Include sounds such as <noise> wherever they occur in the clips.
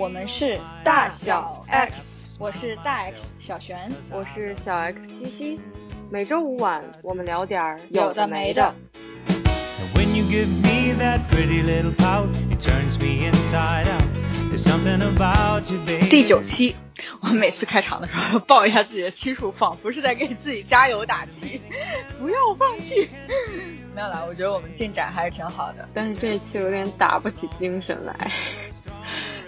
我们是大小 X，我是大 X 小璇，我是小 X 西西。每周五晚，我们聊点儿有的没的。When you give me that pretty little pout, it turns me inside out. There's something about you, baby. 第九期，我每次开场的时候报一下自己的期数，仿佛是在给自己加油打气，不要放弃。没有啦，我觉得我们进展还是挺好的，但是这一期有点打不起精神来，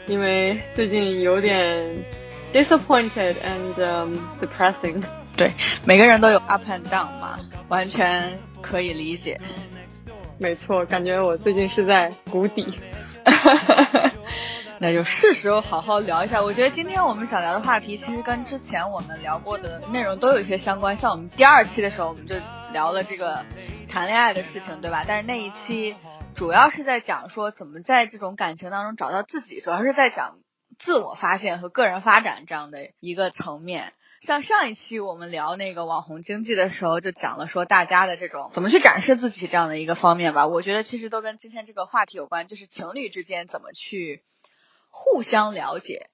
因为最近有点 disappointed and depressing。<laughs> 对，每个人都有 up and down 嘛，完全可以理解。没错，感觉我最近是在谷底，<laughs> 那就是时候好好聊一下。我觉得今天我们想聊的话题，其实跟之前我们聊过的内容都有一些相关。像我们第二期的时候，我们就聊了这个谈恋爱的事情，对吧？但是那一期主要是在讲说怎么在这种感情当中找到自己，主要是在讲自我发现和个人发展这样的一个层面。像上一期我们聊那个网红经济的时候，就讲了说大家的这种怎么去展示自己这样的一个方面吧。我觉得其实都跟今天这个话题有关，就是情侣之间怎么去互相了解，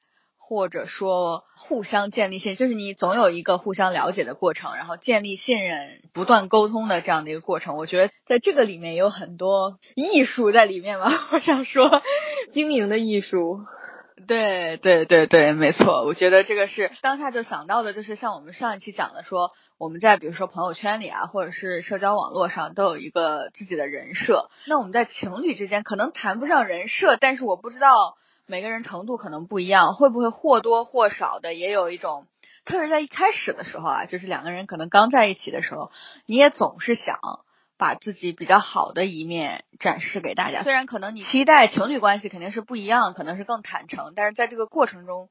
或者说互相建立信，就是你总有一个互相了解的过程，然后建立信任、不断沟通的这样的一个过程。我觉得在这个里面有很多艺术在里面吧。<laughs> 我想说，经营的艺术。对对对对，没错，我觉得这个是当下就想到的，就是像我们上一期讲的，说我们在比如说朋友圈里啊，或者是社交网络上都有一个自己的人设。那我们在情侣之间可能谈不上人设，但是我不知道每个人程度可能不一样，会不会或多或少的也有一种，特别是在一开始的时候啊，就是两个人可能刚在一起的时候，你也总是想。把自己比较好的一面展示给大家。虽然可能你期待情侣关系肯定是不一样，可能是更坦诚，但是在这个过程中，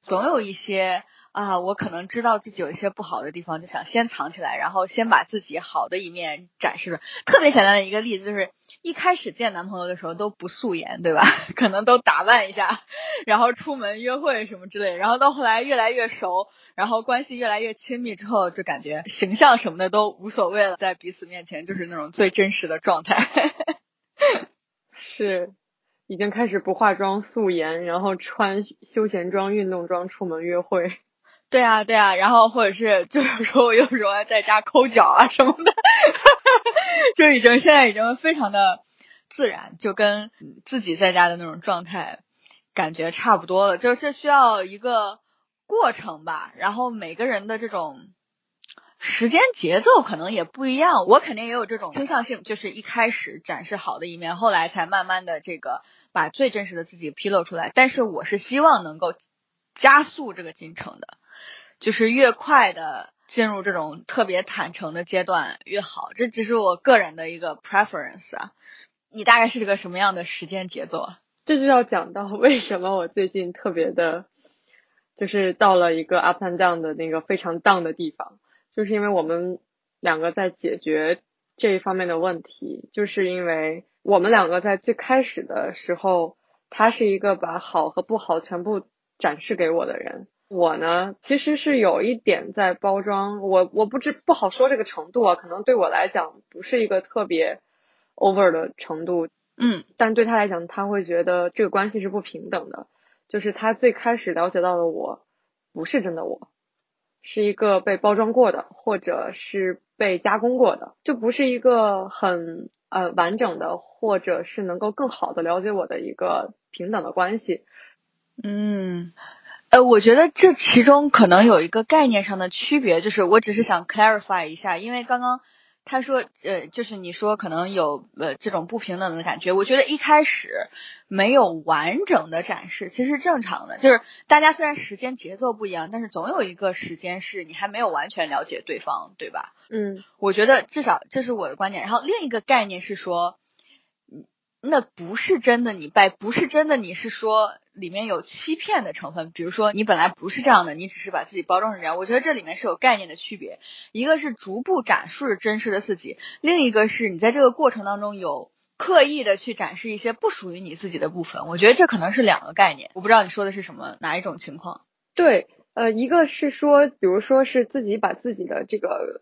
总有一些啊，我可能知道自己有一些不好的地方，就想先藏起来，然后先把自己好的一面展示。特别简单的一个例子就是。一开始见男朋友的时候都不素颜，对吧？<laughs> 可能都打扮一下，然后出门约会什么之类。然后到后来越来越熟，然后关系越来越亲密之后，就感觉形象什么的都无所谓了，在彼此面前就是那种最真实的状态。<laughs> 是，已经开始不化妆素颜，然后穿休闲装、运动装出门约会。对啊，对啊，然后或者是就是说我有时候在家抠脚啊什么的。就已经现在已经非常的自然，就跟自己在家的那种状态感觉差不多了。就是这需要一个过程吧，然后每个人的这种时间节奏可能也不一样。我肯定也有这种倾向性，就是一开始展示好的一面，后来才慢慢的这个把最真实的自己披露出来。但是我是希望能够加速这个进程的，就是越快的。进入这种特别坦诚的阶段越好，这只是我个人的一个 preference 啊。你大概是个什么样的时间节奏？这就要讲到为什么我最近特别的，就是到了一个 up and down 的那个非常 down 的地方，就是因为我们两个在解决这一方面的问题，就是因为我们两个在最开始的时候，他是一个把好和不好全部展示给我的人。我呢，其实是有一点在包装，我我不知不好说这个程度啊，可能对我来讲不是一个特别 over 的程度，嗯，但对他来讲，他会觉得这个关系是不平等的，就是他最开始了解到的我，不是真的我，是一个被包装过的，或者是被加工过的，就不是一个很呃完整的，或者是能够更好的了解我的一个平等的关系，嗯。呃，我觉得这其中可能有一个概念上的区别，就是我只是想 clarify 一下，因为刚刚他说，呃，就是你说可能有呃这种不平等的感觉，我觉得一开始没有完整的展示，其实正常的，就是大家虽然时间节奏不一样，但是总有一个时间是你还没有完全了解对方，对吧？嗯，我觉得至少这是我的观点。然后另一个概念是说，那不是真的你拜，不是真的你是说。里面有欺骗的成分，比如说你本来不是这样的，你只是把自己包装成这样。我觉得这里面是有概念的区别，一个是逐步展示真实的自己，另一个是你在这个过程当中有刻意的去展示一些不属于你自己的部分。我觉得这可能是两个概念，我不知道你说的是什么哪一种情况。对，呃，一个是说，比如说是自己把自己的这个。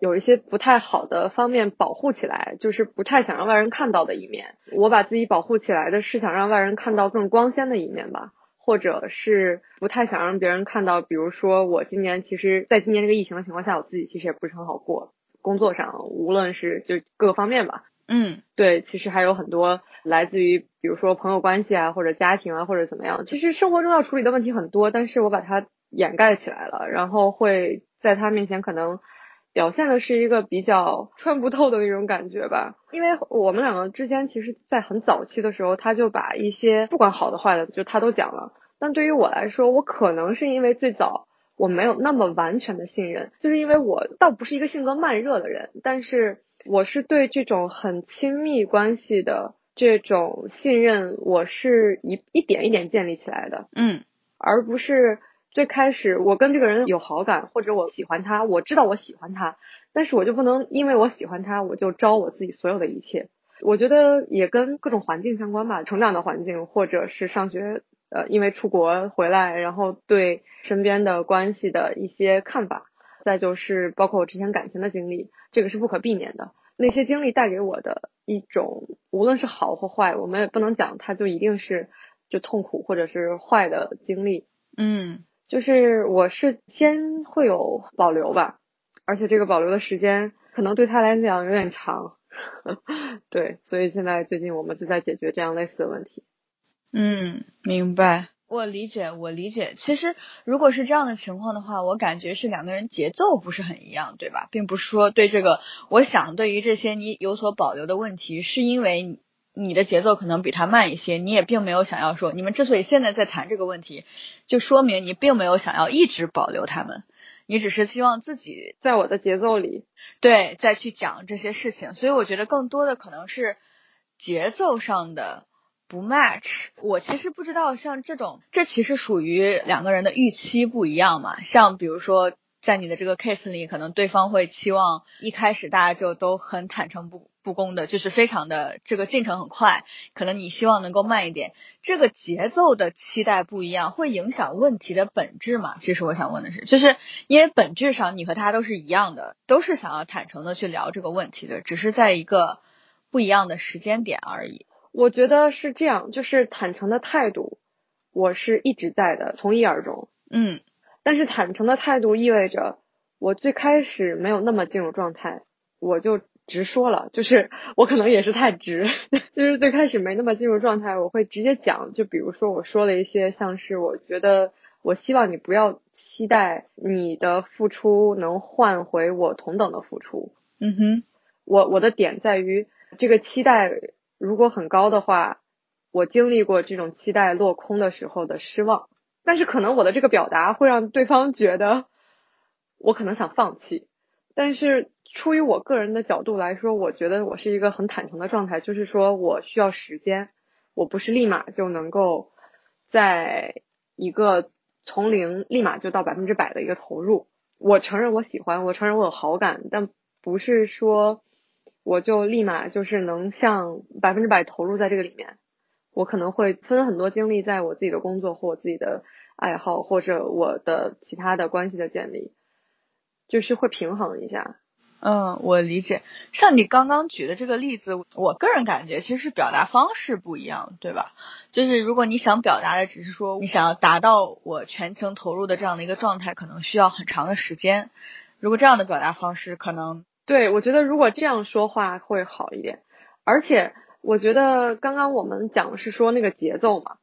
有一些不太好的方面保护起来，就是不太想让外人看到的一面。我把自己保护起来的是想让外人看到更光鲜的一面吧，或者是不太想让别人看到，比如说我今年其实在今年这个疫情的情况下，我自己其实也不是很好过，工作上无论是就各个方面吧，嗯对，其实还有很多来自于比如说朋友关系啊，或者家庭啊，或者怎么样，其实生活中要处理的问题很多，但是我把它掩盖起来了，然后会在他面前可能。表现的是一个比较穿不透的那种感觉吧，因为我们两个之间其实，在很早期的时候，他就把一些不管好的坏的，就他都讲了。但对于我来说，我可能是因为最早我没有那么完全的信任，就是因为我倒不是一个性格慢热的人，但是我是对这种很亲密关系的这种信任，我是一一点一点建立起来的，嗯而不是。最开始我跟这个人有好感，或者我喜欢他，我知道我喜欢他，但是我就不能因为我喜欢他，我就招我自己所有的一切。我觉得也跟各种环境相关吧，成长的环境，或者是上学，呃，因为出国回来，然后对身边的关系的一些看法，再就是包括我之前感情的经历，这个是不可避免的。那些经历带给我的一种，无论是好或坏，我们也不能讲它就一定是就痛苦或者是坏的经历。嗯。就是我是先会有保留吧，而且这个保留的时间可能对他来讲有点长，<laughs> 对，所以现在最近我们就在解决这样类似的问题。嗯，明白，我理解，我理解。其实如果是这样的情况的话，我感觉是两个人节奏不是很一样，对吧？并不是说对这个，我想对于这些你有所保留的问题，是因为。你的节奏可能比他慢一些，你也并没有想要说，你们之所以现在在谈这个问题，就说明你并没有想要一直保留他们，你只是希望自己在我的节奏里，对，再去讲这些事情。所以我觉得更多的可能是节奏上的不 match。我其实不知道像这种，这其实属于两个人的预期不一样嘛。像比如说。在你的这个 case 里，可能对方会期望一开始大家就都很坦诚不不公的，就是非常的这个进程很快。可能你希望能够慢一点，这个节奏的期待不一样，会影响问题的本质嘛？其实我想问的是，就是因为本质上你和他都是一样的，都是想要坦诚的去聊这个问题的，只是在一个不一样的时间点而已。我觉得是这样，就是坦诚的态度，我是一直在的，从一而终。嗯。但是坦诚的态度意味着，我最开始没有那么进入状态，我就直说了，就是我可能也是太直，<laughs> 就是最开始没那么进入状态，我会直接讲，就比如说我说了一些像是我觉得我希望你不要期待你的付出能换回我同等的付出，嗯哼，我我的点在于这个期待如果很高的话，我经历过这种期待落空的时候的失望。但是可能我的这个表达会让对方觉得我可能想放弃，但是出于我个人的角度来说，我觉得我是一个很坦诚的状态，就是说我需要时间，我不是立马就能够在一个从零立马就到百分之百的一个投入。我承认我喜欢，我承认我有好感，但不是说我就立马就是能像百分之百投入在这个里面。我可能会分很多精力在我自己的工作或我自己的爱好或者我的其他的关系的建立，就是会平衡一下。嗯，我理解。像你刚刚举的这个例子，我个人感觉其实是表达方式不一样，对吧？就是如果你想表达的只是说你想要达到我全程投入的这样的一个状态，可能需要很长的时间。如果这样的表达方式，可能对我觉得如果这样说话会好一点，而且。我觉得刚刚我们讲的是说那个节奏嘛，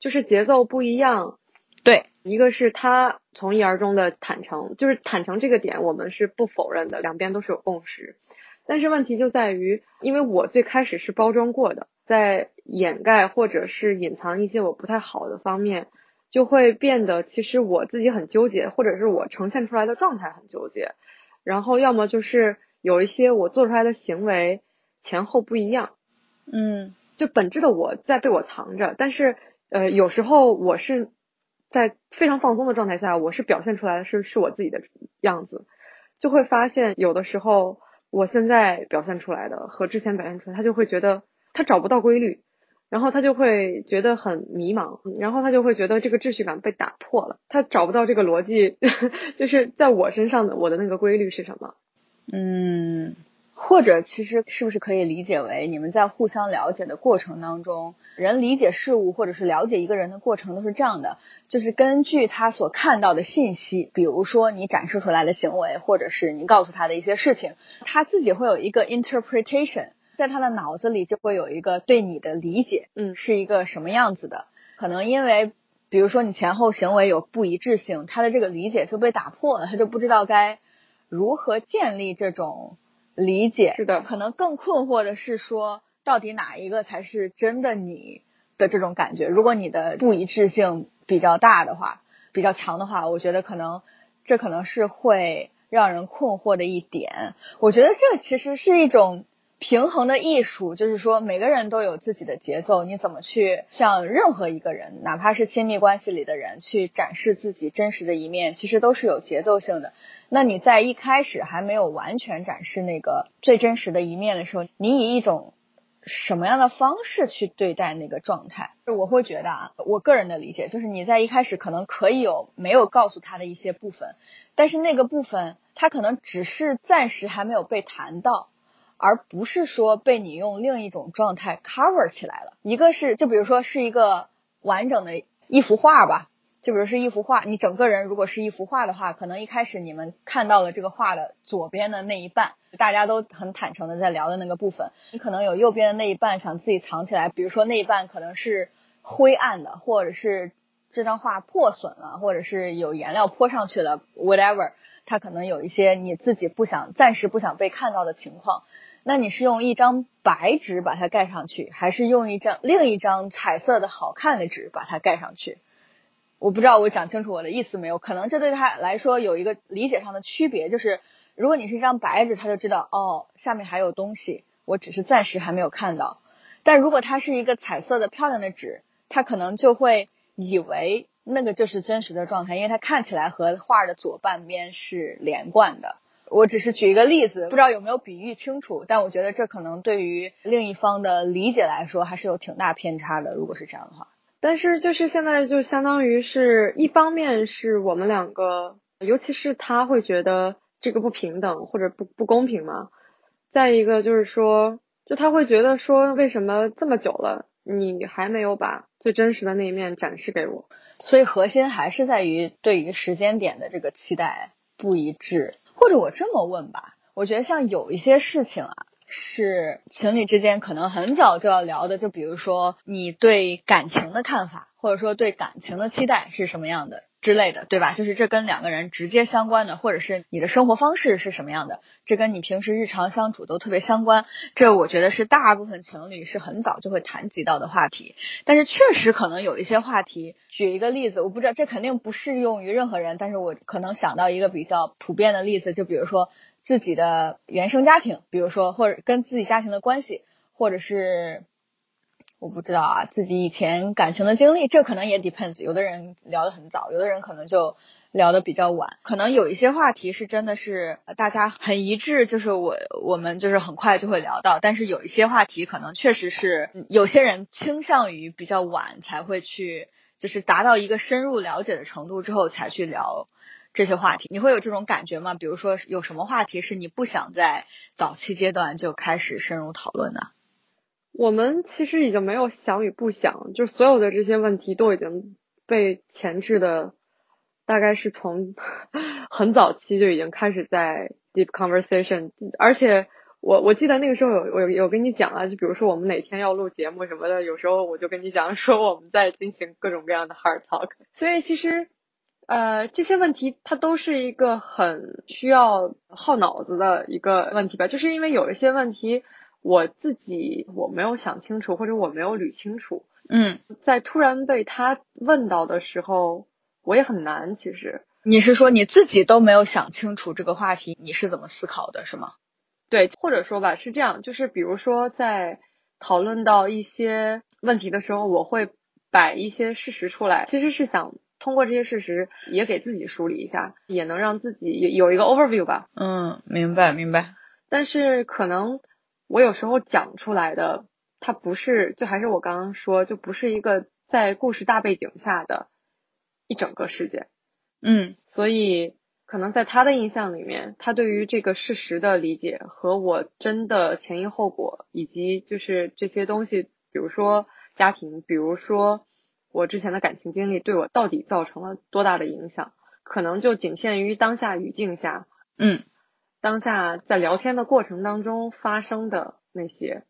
就是节奏不一样。对，一个是他从一而终的坦诚，就是坦诚这个点我们是不否认的，两边都是有共识。但是问题就在于，因为我最开始是包装过的，在掩盖或者是隐藏一些我不太好的方面，就会变得其实我自己很纠结，或者是我呈现出来的状态很纠结。然后要么就是有一些我做出来的行为前后不一样。嗯，就本质的我在被我藏着，但是呃，有时候我是在非常放松的状态下，我是表现出来的是是我自己的样子，就会发现有的时候我现在表现出来的和之前表现出来，他就会觉得他找不到规律，然后他就会觉得很迷茫，然后他就会觉得这个秩序感被打破了，他找不到这个逻辑，<laughs> 就是在我身上的我的那个规律是什么？嗯。或者其实是不是可以理解为你们在互相了解的过程当中，人理解事物或者是了解一个人的过程都是这样的，就是根据他所看到的信息，比如说你展示出来的行为，或者是你告诉他的一些事情，他自己会有一个 interpretation，在他的脑子里就会有一个对你的理解，嗯是一个什么样子的。可能因为比如说你前后行为有不一致性，他的这个理解就被打破了，他就不知道该如何建立这种理解。是的可能更困惑的是说，到底哪一个才是真的你的这种感觉？如果你的不一致性比较大的话，比较强的话，我觉得可能这可能是会让人困惑的一点。我觉得这其实是一种平衡的艺术，就是说每个人都有自己的节奏，你怎么去向任何一个人，哪怕是亲密关系里的人，去展示自己真实的一面，其实都是有节奏性的。那你在一开始还没有完全展示那个最真实的一面的时候，你以一种什么样的方式去对待那个状态？我会觉得啊，我个人的理解就是你在一开始可能可以有没有告诉他的一些部分，但是那个部分他可能只是暂时还没有被谈到。而不是说被你用另一种状态 cover 起来了。一个是，就比如说是一个完整的一幅画吧，就比如是一幅画，你整个人如果是一幅画的话，可能一开始你们看到了这个画的左边的那一半，大家都很坦诚的在聊的那个部分，你可能有右边的那一半想自己藏起来，比如说那一半可能是灰暗的，或者是这张画破损了，或者是有颜料泼上去了，whatever，它可能有一些你自己不想暂时不想被看到的情况。那你是用一张白纸把它盖上去，还是用一张另一张彩色的好看的纸把它盖上去？我不知道我讲清楚我的意思没有？可能这对他来说有一个理解上的区别，就是如果你是一张白纸，他就知道哦，下面还有东西，我只是暂时还没有看到。但如果它是一个彩色的漂亮的纸，他可能就会以为那个就是真实的状态，因为它看起来和画的左半边是连贯的。我只是举一个例子，不知道有没有比喻清楚，但我觉得这可能对于另一方的理解来说还是有挺大偏差的。如果是这样的话，但是就是现在就相当于是一方面是我们两个，尤其是他会觉得这个不平等或者不不公平嘛。再一个就是说，就他会觉得说，为什么这么久了，你还没有把最真实的那一面展示给我？所以核心还是在于对于时间点的这个期待不一致。或者我这么问吧，我觉得像有一些事情啊，是情侣之间可能很早就要聊的，就比如说你对感情的看法，或者说对感情的期待是什么样的之类的，对吧？就是这跟两个人直接相关的，或者是你的生活方式是什么样的，这跟你平时日常相处都特别相关。这我觉得是大部分情侣是很早就会谈及到的话题。但是确实可能有一些话题，举一个例子，我不知道这肯定不适用于任何人，但是我可能想到一个比较普遍的例子，就比如说自己的原生家庭，比如说或者跟自己家庭的关系，或者是我不知道啊自己以前感情的经历，这可能也 depends。有的人聊得很早，有的人可能就聊得比较晚。可能有一些话题是真的是大家很一致，就是我我们就是很快就会聊到，但是有一些话题可能确实是有些人倾向于比较晚才会去，就是达到一个深入了解的程度之后才去聊。这些话题，你会有这种感觉吗？比如说，有什么话题是你不想在早期阶段就开始深入讨论的？我们其实已经没有想与不想，就所有的这些问题都已经被前置的，大概是从 <laughs> 很早期就已经开始在 deep conversation，而且我我记得那个时候有有有跟你讲啊，就比如说我们哪天要录节目什么的，有时候我就跟你讲说我们在进行各种各样的 hard talk，所以其实。呃，这些问题它都是一个很需要耗脑子的一个问题吧，就是因为有一些问题我自己我没有想清楚，或者我没有捋清楚，嗯，在突然被他问到的时候，我也很难。其实你是说你自己都没有想清楚这个话题，你是怎么思考的，是吗？对，或者说吧，是这样，就是比如说在讨论到一些问题的时候，我会摆一些事实出来，其实是想。通过这些事实，也给自己梳理一下，也能让自己有一个 overview 吧。嗯，明白明白。但是可能我有时候讲出来的，它不是，就还是我刚刚说，就不是一个在故事大背景下的一整个事件。嗯，所以可能在他的印象里面，他对于这个事实的理解和我真的前因后果，以及就是这些东西，比如说家庭，比如说我之前的感情经历对我到底造成了多大的影响，可能就仅限于当下语境下，嗯，当下在聊天的过程当中发生的那些，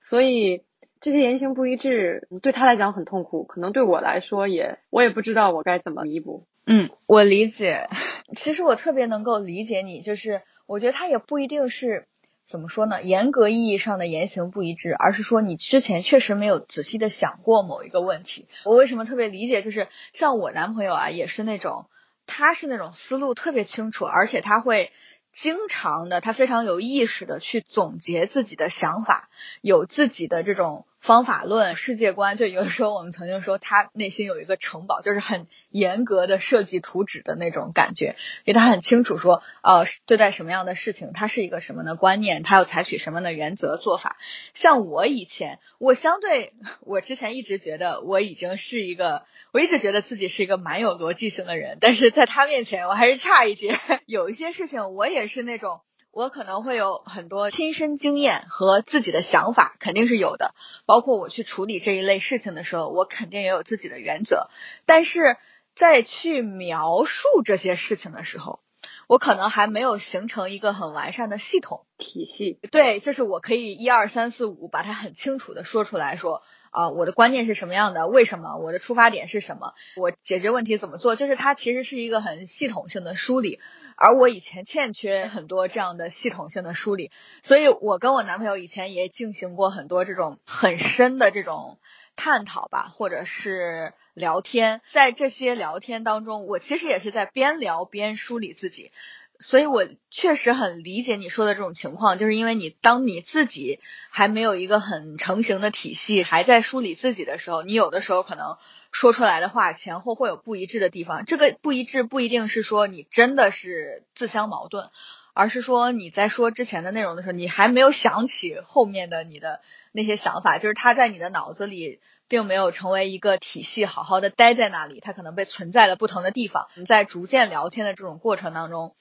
所以这些言行不一致对他来讲很痛苦，可能对我来说也我也不知道我该怎么弥补。嗯，我理解。其实我特别能够理解你，就是我觉得他也不一定是怎么说呢，严格意义上的言行不一致，而是说你之前确实没有仔细的想过某一个问题。我为什么特别理解？就是像我男朋友啊，也是那种，他是那种思路特别清楚，而且他会。经常的，他非常有意识的去总结自己的想法，有自己的这种方法论、世界观。就有的时候，我们曾经说他内心有一个城堡，就是很严格的设计图纸的那种感觉，因为他很清楚说，呃，对待什么样的事情，他是一个什么的观念，他要采取什么样的原则做法。像我以前，我相对我之前一直觉得我已经是一个。我一直觉得自己是一个蛮有逻辑性的人，但是在他面前我还是差一截。<laughs> 有一些事情我也是那种，我可能会有很多亲身经验和自己的想法，肯定是有的。包括我去处理这一类事情的时候，我肯定也有自己的原则。但是在去描述这些事情的时候，我可能还没有形成一个很完善的系统体系。对，就是我可以一二三四五把它很清楚的说出来说。啊，我的观念是什么样的？为什么？我的出发点是什么？我解决问题怎么做？就是它其实是一个很系统性的梳理，而我以前欠缺很多这样的系统性的梳理，所以我跟我男朋友以前也进行过很多这种很深的这种探讨吧，或者是聊天，在这些聊天当中，我其实也是在边聊边梳理自己。所以，我确实很理解你说的这种情况，就是因为你当你自己还没有一个很成型的体系，还在梳理自己的时候，你有的时候可能说出来的话前后会有不一致的地方。这个不一致不一定是说你真的是自相矛盾，而是说你在说之前的内容的时候，你还没有想起后面的你的那些想法，就是它在你的脑子里并没有成为一个体系，好好的待在那里，它可能被存在了不同的地方。在逐渐聊天的这种过程当中。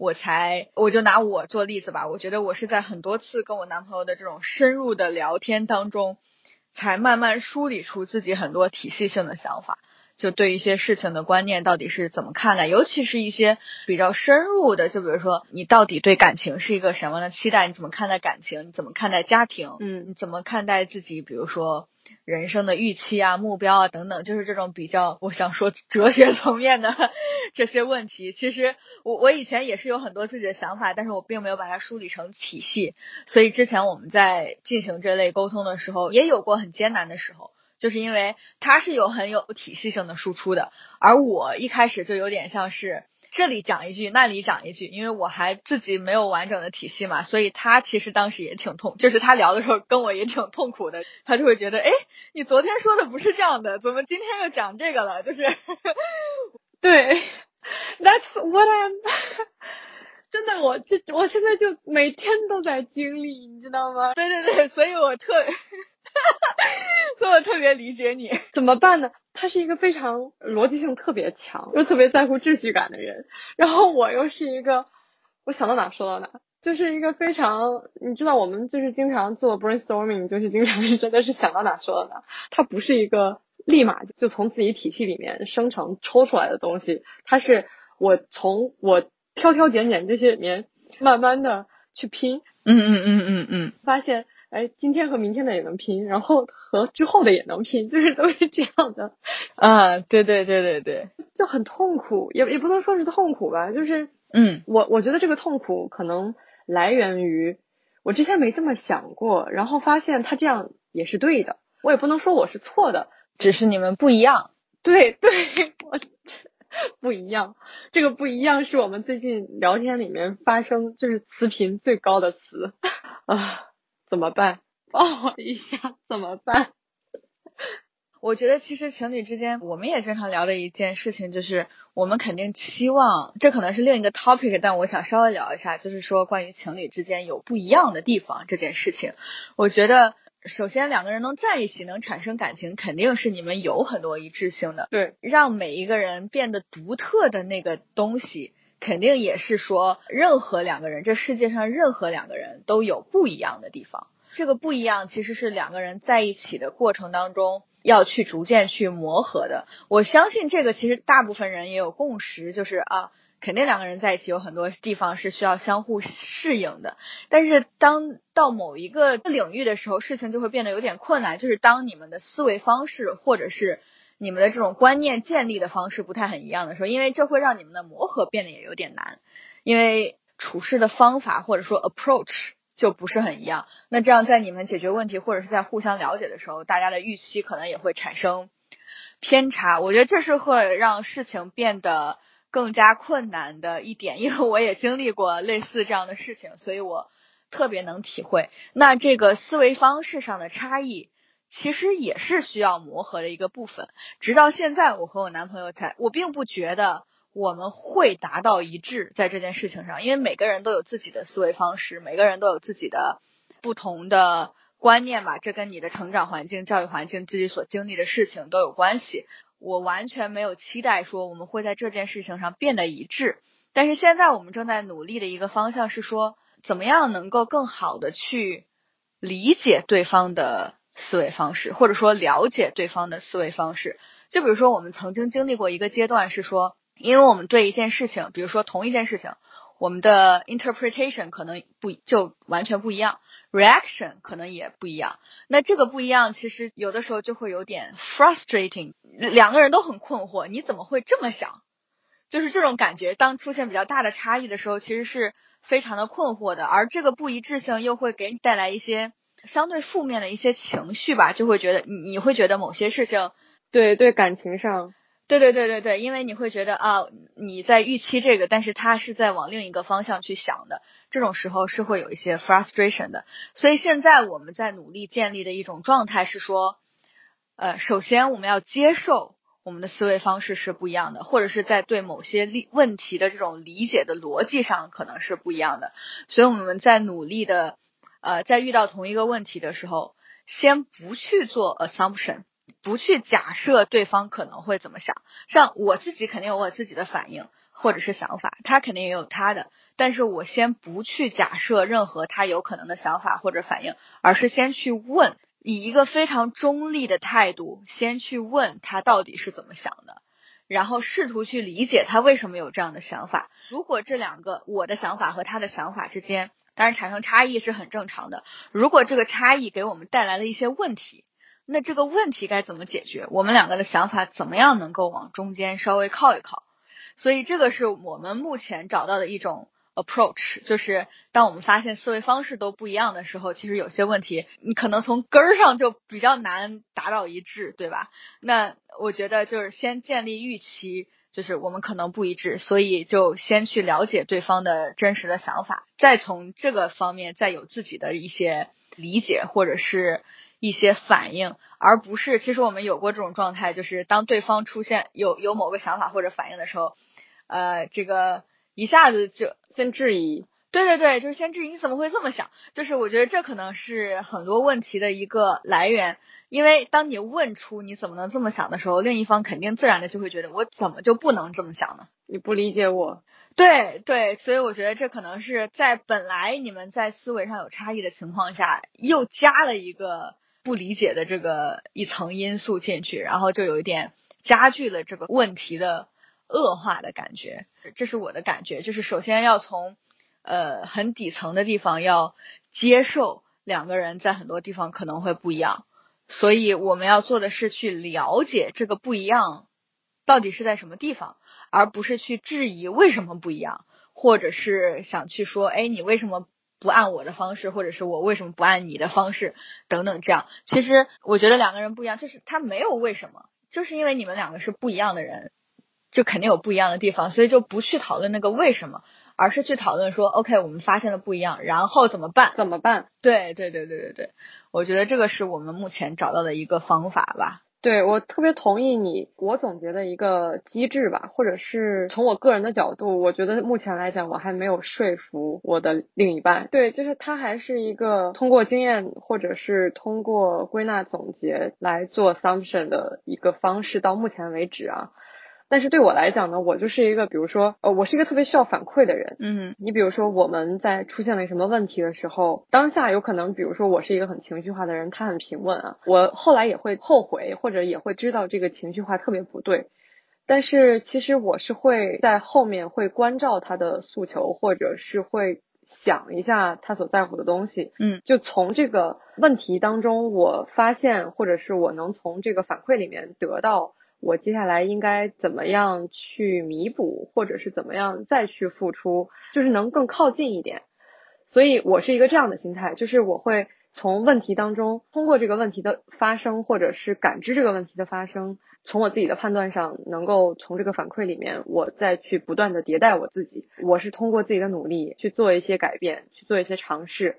我才，我就拿我做例子吧。我觉得我是在很多次跟我男朋友的这种深入的聊天当中，才慢慢梳理出自己很多体系性的想法。就对一些事情的观念到底是怎么看待，尤其是一些比较深入的，就比如说你到底对感情是一个什么样的期待？你怎么看待感情？你怎么看待家庭？嗯，你怎么看待自己？比如说人生的预期啊、目标啊等等，就是这种比较，我想说哲学层面的 <laughs> 这些问题。其实我我以前也是有很多自己的想法，但是我并没有把它梳理成体系，所以之前我们在进行这类沟通的时候，也有过很艰难的时候。就是因为他是有很有体系性的输出的，而我一开始就有点像是这里讲一句，那里讲一句，因为我还自己没有完整的体系嘛，所以他其实当时也挺痛，就是他聊的时候跟我也挺痛苦的，他就会觉得，哎，你昨天说的不是这样的，怎么今天又讲这个了？就是，对，That's what I'm，<laughs> 真的，我这我现在就每天都在经历，你知道吗？对对对，所以我特。<laughs> 所以我特别理解你，怎么办呢？他是一个非常逻辑性特别强，又特别在乎秩序感的人，然后我又是一个，我想到哪说到哪，就是一个非常，你知道我们就是经常做 brainstorming，就是经常是真的是想到哪说到哪，他不是一个立马就从自己体系里面生成抽出来的东西，他是我从我挑挑拣拣这些里面慢慢的去拼，嗯嗯嗯嗯嗯，发现。哎，今天和明天的也能拼，然后和之后的也能拼，就是都是这样的。啊，对对对对对，就很痛苦，也也不能说是痛苦吧，就是嗯，我我觉得这个痛苦可能来源于我之前没这么想过，然后发现他这样也是对的，我也不能说我是错的，只是你们不一样。对对，我不一样，这个不一样是我们最近聊天里面发生就是词频最高的词啊。怎么办？<laughs> 抱我一下，怎么办？<laughs> 我觉得其实情侣之间，我们也经常聊的一件事情，就是我们肯定期望，这可能是另一个 topic，但我想稍微聊一下，就是说关于情侣之间有不一样的地方这件事情。我觉得，首先两个人能在一起，能产生感情，肯定是你们有很多一致性的。对，让每一个人变得独特的那个东西。肯定也是说，任何两个人，这世界上任何两个人都有不一样的地方。这个不一样其实是两个人在一起的过程当中要去逐渐去磨合的。我相信这个其实大部分人也有共识，就是啊。肯定两个人在一起有很多地方是需要相互适应的，但是当到某一个领域的时候，事情就会变得有点困难。就是当你们的思维方式或者是你们的这种观念建立的方式不太很一样的时候，因为这会让你们的磨合变得也有点难，因为处事的方法或者说 approach 就不是很一样。那这样在你们解决问题或者是在互相了解的时候，大家的预期可能也会产生偏差。我觉得这是会让事情变得。更加困难的一点，因为我也经历过类似这样的事情，所以我特别能体会。那这个思维方式上的差异，其实也是需要磨合的一个部分。直到现在，我和我男朋友才，我并不觉得我们会达到一致在这件事情上，因为每个人都有自己的思维方式，每个人都有自己的不同的观念吧。这跟你的成长环境、教育环境、自己所经历的事情都有关系。我完全没有期待说我们会在这件事情上变得一致，但是现在我们正在努力的一个方向是说，怎么样能够更好的去理解对方的思维方式，或者说了解对方的思维方式。就比如说，我们曾经经历过一个阶段是说，因为我们对一件事情，比如说同一件事情，我们的 interpretation 可能不就完全不一样。reaction 可能也不一样，那这个不一样，其实有的时候就会有点 frustrating，两个人都很困惑，你怎么会这么想？就是这种感觉，当出现比较大的差异的时候，其实是非常的困惑的，而这个不一致性又会给你带来一些相对负面的一些情绪吧，就会觉得你你会觉得某些事情，对对，感情上。对对对对对，因为你会觉得啊，你在预期这个，但是他是在往另一个方向去想的，这种时候是会有一些 frustration 的。所以现在我们在努力建立的一种状态是说，呃，首先我们要接受我们的思维方式是不一样的，或者是在对某些理问题的这种理解的逻辑上可能是不一样的。所以我们在努力的，呃，在遇到同一个问题的时候，先不去做 assumption。不去假设对方可能会怎么想，像我自己肯定有我自己的反应或者是想法，他肯定也有他的，但是我先不去假设任何他有可能的想法或者反应，而是先去问，以一个非常中立的态度，先去问他到底是怎么想的，然后试图去理解他为什么有这样的想法。如果这两个我的想法和他的想法之间，当然产生差异是很正常的。如果这个差异给我们带来了一些问题。那这个问题该怎么解决？我们两个的想法怎么样能够往中间稍微靠一靠？所以这个是我们目前找到的一种 approach，就是当我们发现思维方式都不一样的时候，其实有些问题你可能从根儿上就比较难达到一致，对吧？那我觉得就是先建立预期，就是我们可能不一致，所以就先去了解对方的真实的想法，再从这个方面再有自己的一些理解，或者是。一些反应，而不是其实我们有过这种状态，就是当对方出现有有某个想法或者反应的时候，呃，这个一下子就先质疑，对对对，就是先质疑你怎么会这么想？就是我觉得这可能是很多问题的一个来源，因为当你问出你怎么能这么想的时候，另一方肯定自然的就会觉得我怎么就不能这么想呢？你不理解我，对对，所以我觉得这可能是在本来你们在思维上有差异的情况下，又加了一个。不理解的这个一层因素进去，然后就有一点加剧了这个问题的恶化的感觉。这是我的感觉，就是首先要从呃很底层的地方要接受两个人在很多地方可能会不一样，所以我们要做的是去了解这个不一样到底是在什么地方，而不是去质疑为什么不一样，或者是想去说，哎，你为什么？不按我的方式，或者是我为什么不按你的方式，等等，这样其实我觉得两个人不一样，就是他没有为什么，就是因为你们两个是不一样的人，就肯定有不一样的地方，所以就不去讨论那个为什么，而是去讨论说，OK，我们发现了不一样，然后怎么办？怎么办？对对对对对对，我觉得这个是我们目前找到的一个方法吧。对我特别同意你，我总结的一个机制吧，或者是从我个人的角度，我觉得目前来讲，我还没有说服我的另一半。对，就是他还是一个通过经验或者是通过归纳总结来做 assumption 的一个方式。到目前为止啊，但是对我来讲呢，我就是一个，比如说，呃，我是一个特别需要反馈的人。嗯你比如说，我们在出现了什么问题的时候，当下有可能，比如说我是一个很情绪化的人，他很平稳啊，我后来也会后悔，或者也会知道这个情绪化特别不对。但是其实我是会在后面会关照他的诉求，或者是会想一下他所在乎的东西。嗯，就从这个问题当中，我发现，或者是我能从这个反馈里面得到。我接下来应该怎么样去弥补，或者是怎么样再去付出，就是能更靠近一点。所以我是一个这样的心态，就是我会从问题当中，通过这个问题的发生，或者是感知这个问题的发生，从我自己的判断上，能够从这个反馈里面，我再去不断的迭代我自己。我是通过自己的努力去做一些改变，去做一些尝试。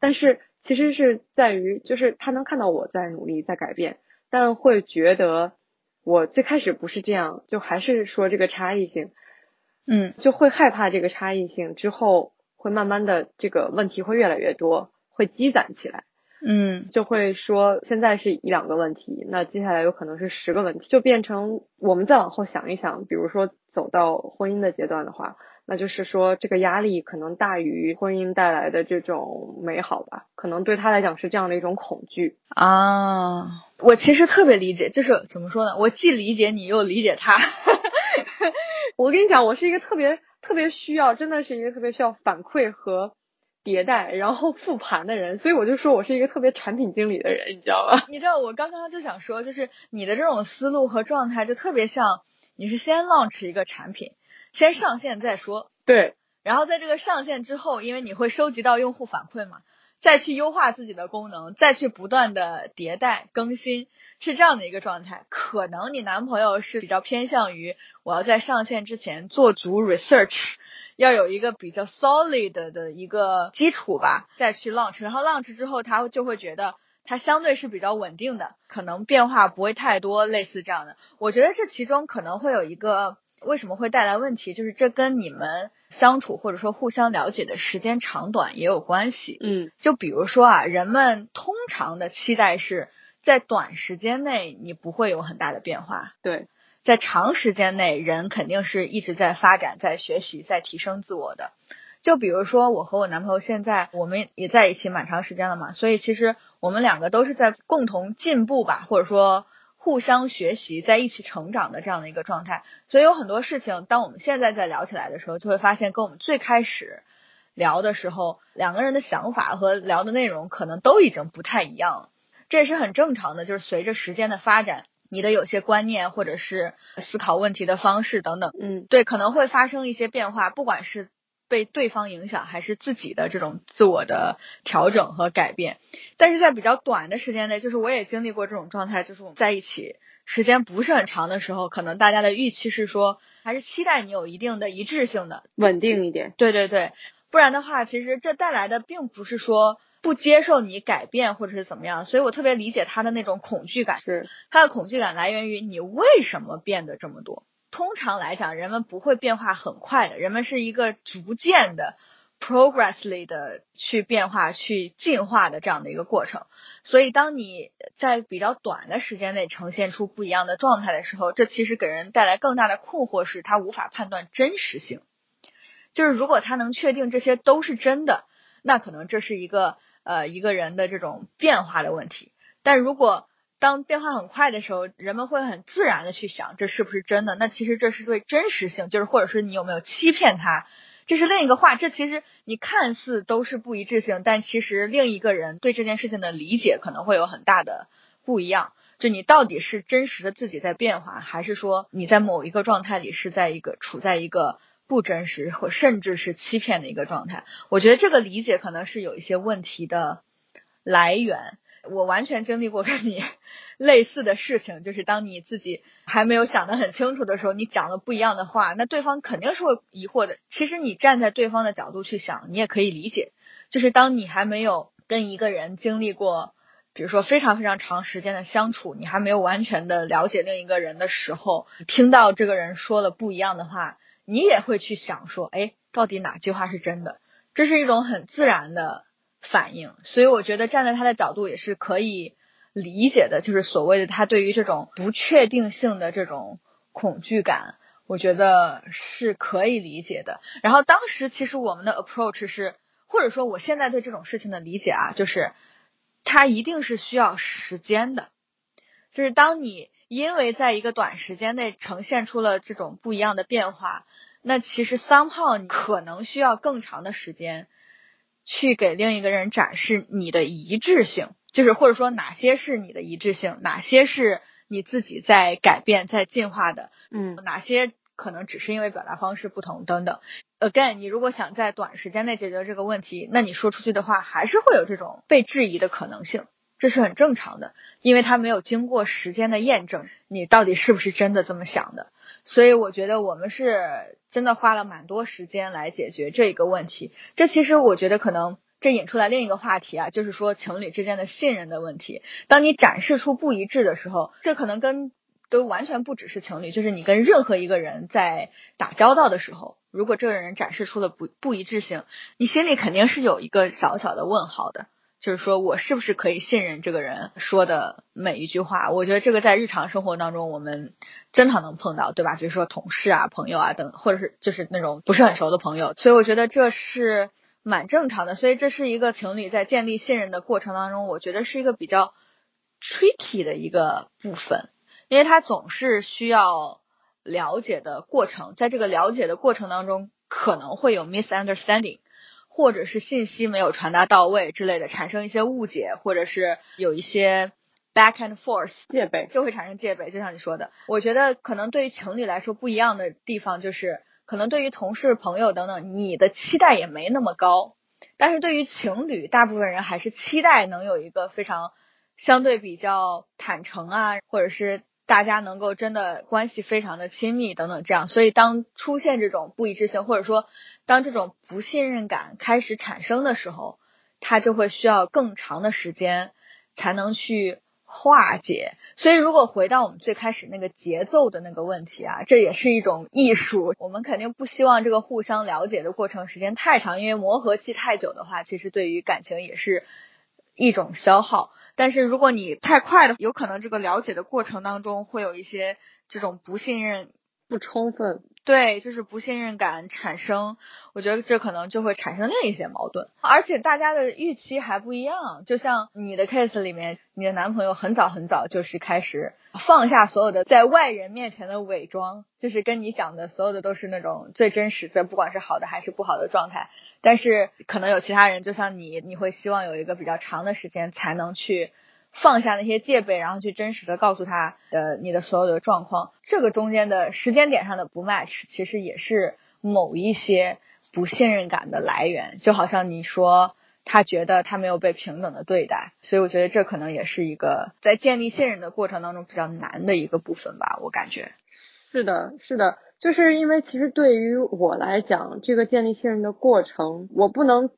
但是其实是在于，就是他能看到我在努力，在改变，但会觉得。我最开始不是这样，就还是说这个差异性，嗯，就会害怕这个差异性，之后会慢慢的这个问题会越来越多，会积攒起来，嗯，就会说现在是一两个问题，那接下来有可能是十个问题，就变成我们再往后想一想，比如说走到婚姻的阶段的话。那就是说，这个压力可能大于婚姻带来的这种美好吧？可能对他来讲是这样的一种恐惧啊。我其实特别理解，就是怎么说呢？我既理解你，又理解他。<laughs> 我跟你讲，我是一个特别特别需要，真的是一个特别需要反馈和迭代，然后复盘的人。所以我就说我是一个特别产品经理的人，你知道吗？<laughs> 你知道，我刚刚就想说，就是你的这种思路和状态，就特别像你是先 launch 一个产品。先上线再说，对，然后在这个上线之后，因为你会收集到用户反馈嘛，再去优化自己的功能，再去不断的迭代更新，是这样的一个状态。可能你男朋友是比较偏向于我要在上线之前做足 research，要有一个比较 solid 的一个基础吧，再去 launch，然后 launch 之后他就会觉得它相对是比较稳定的，可能变化不会太多，类似这样的。我觉得这其中可能会有一个。为什么会带来问题？就是这跟你们相处或者说互相了解的时间长短也有关系。嗯，就比如说啊，人们通常的期待是在短时间内你不会有很大的变化。对，在长时间内，人肯定是一直在发展、在学习、在提升自我的。就比如说我和我男朋友现在我们也在一起蛮长时间了嘛，所以其实我们两个都是在共同进步吧，或者说。互相学习，在一起成长的这样的一个状态，所以有很多事情，当我们现在在聊起来的时候，就会发现跟我们最开始聊的时候，两个人的想法和聊的内容可能都已经不太一样了。这也是很正常的，就是随着时间的发展，你的有些观念或者是思考问题的方式等等，嗯，对，可能会发生一些变化，不管是。被对方影响，还是自己的这种自我的调整和改变，但是在比较短的时间内，就是我也经历过这种状态，就是我们在一起时间不是很长的时候，可能大家的预期是说，还是期待你有一定的一致性的稳定一点。对对对，不然的话，其实这带来的并不是说不接受你改变或者是怎么样，所以我特别理解他的那种恐惧感，是他的恐惧感来源于你为什么变得这么多。通常来讲，人们不会变化很快的，人们是一个逐渐的、progressly 的去变化、去进化的这样的一个过程。所以，当你在比较短的时间内呈现出不一样的状态的时候，这其实给人带来更大的困惑，是他无法判断真实性。就是如果他能确定这些都是真的，那可能这是一个呃一个人的这种变化的问题。但如果当变化很快的时候，人们会很自然的去想这是不是真的？那其实这是对真实性，就是或者是你有没有欺骗他，这是另一个话。这其实你看似都是不一致性，但其实另一个人对这件事情的理解可能会有很大的不一样。就你到底是真实的自己在变化，还是说你在某一个状态里是在一个处在一个不真实或甚至是欺骗的一个状态？我觉得这个理解可能是有一些问题的来源。我完全经历过跟你 <laughs> 类似的事情，就是当你自己还没有想得很清楚的时候，你讲了不一样的话，那对方肯定是会疑惑的。其实你站在对方的角度去想，你也可以理解。就是当你还没有跟一个人经历过，比如说非常非常长时间的相处，你还没有完全的了解另一个人的时候，听到这个人说了不一样的话，你也会去想说，哎，到底哪句话是真的？这是一种很自然的。反应，所以我觉得站在他的角度也是可以理解的，就是所谓的他对于这种不确定性的这种恐惧感，我觉得是可以理解的。然后当时其实我们的 approach 是，或者说我现在对这种事情的理解啊，就是它一定是需要时间的，就是当你因为在一个短时间内呈现出了这种不一样的变化，那其实 somehow 可能需要更长的时间去给另一个人展示你的一致性，就是或者说哪些是你的一致性，哪些是。你自己在改变、在进化的，嗯，哪些可能只是因为表达方式不同等等。Again，你如果想在短时间内解决这个问题，那你说出去的话还是会有这种被质疑的可能性，这是很正常的，因为它没有经过时间的验证，你到底是不是真的这么想的。所以我觉得我们是真的花了蛮多时间来解决这一个问题。这其实我觉得可能。这引出来另一个话题啊，就是说情侣之间的信任的问题。当你展示出不一致的时候，这可能跟都完全不只是情侣，就是你跟任何一个人在打交道的时候，如果这个人展示出了不不一致性，你心里肯定是有一个小小的问号的，就是说我是不是可以信任这个人说的每一句话？我觉得这个在日常生活当中我们经常能碰到，对吧？比如说同事啊、朋友啊等，或者是就是那种不是很熟的朋友，所以我觉得这是。蛮正常的，所以这是一个情侣在建立信任的过程当中，我觉得是一个比较 tricky 的一个部分，因为他总是需要了解的过程，在这个了解的过程当中，可能会有 misunderstanding，或者是信息没有传达到位之类的，产生一些误解，或者是有一些 back and forth 戒备，就会产生戒备。就像你说的，我觉得可能对于情侣来说不一样的地方就是。可能对于同事、朋友等等，你的期待也没那么高，但是对于情侣，大部分人还是期待能有一个非常相对比较坦诚啊，或者是大家能够真的关系非常的亲密等等这样。所以当出现这种不一致性，或者说当这种不信任感开始产生的时候，他就会需要更长的时间才能去。化解，所以如果回到我们最开始那个节奏的那个问题啊，这也是一种艺术。我们肯定不希望这个互相了解的过程时间太长，因为磨合期太久的话，其实对于感情也是一种消耗。但是如果你太快的，有可能这个了解的过程当中会有一些这种不信任、不充分。对，就是不信任感产生，我觉得这可能就会产生另一些矛盾，而且大家的预期还不一样。就像你的 case 里面，你的男朋友很早很早就是开始放下所有的在外人面前的伪装，就是跟你讲的所有的都是那种最真实的，不管是好的还是不好的状态。但是可能有其他人，就像你，你会希望有一个比较长的时间才能去。放下那些戒备，然后去真实的告诉他，呃，你的所有的状况。这个中间的时间点上的不 match，其实也是某一些不信任感的来源。就好像你说，他觉得他没有被平等的对待，所以我觉得这可能也是一个在建立信任的过程当中比较难的一个部分吧。我感觉是的，是的，就是因为其实对于我来讲，这个建立信任的过程，我不能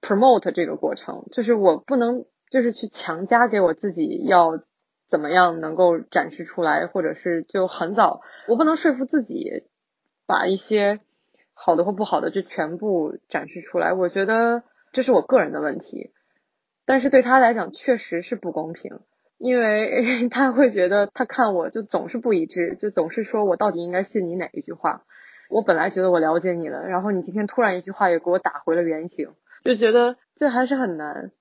promote 这个过程，就是我不能。就是去强加给我自己要怎么样能够展示出来，或者是就很早，我不能说服自己把一些好的或不好的就全部展示出来。我觉得这是我个人的问题，但是对他来讲确实是不公平，因为 <laughs> 他会觉得他看我就总是不一致，就总是说我到底应该信你哪一句话。我本来觉得我了解你了，然后你今天突然一句话又给我打回了原形，就觉得这还是很难。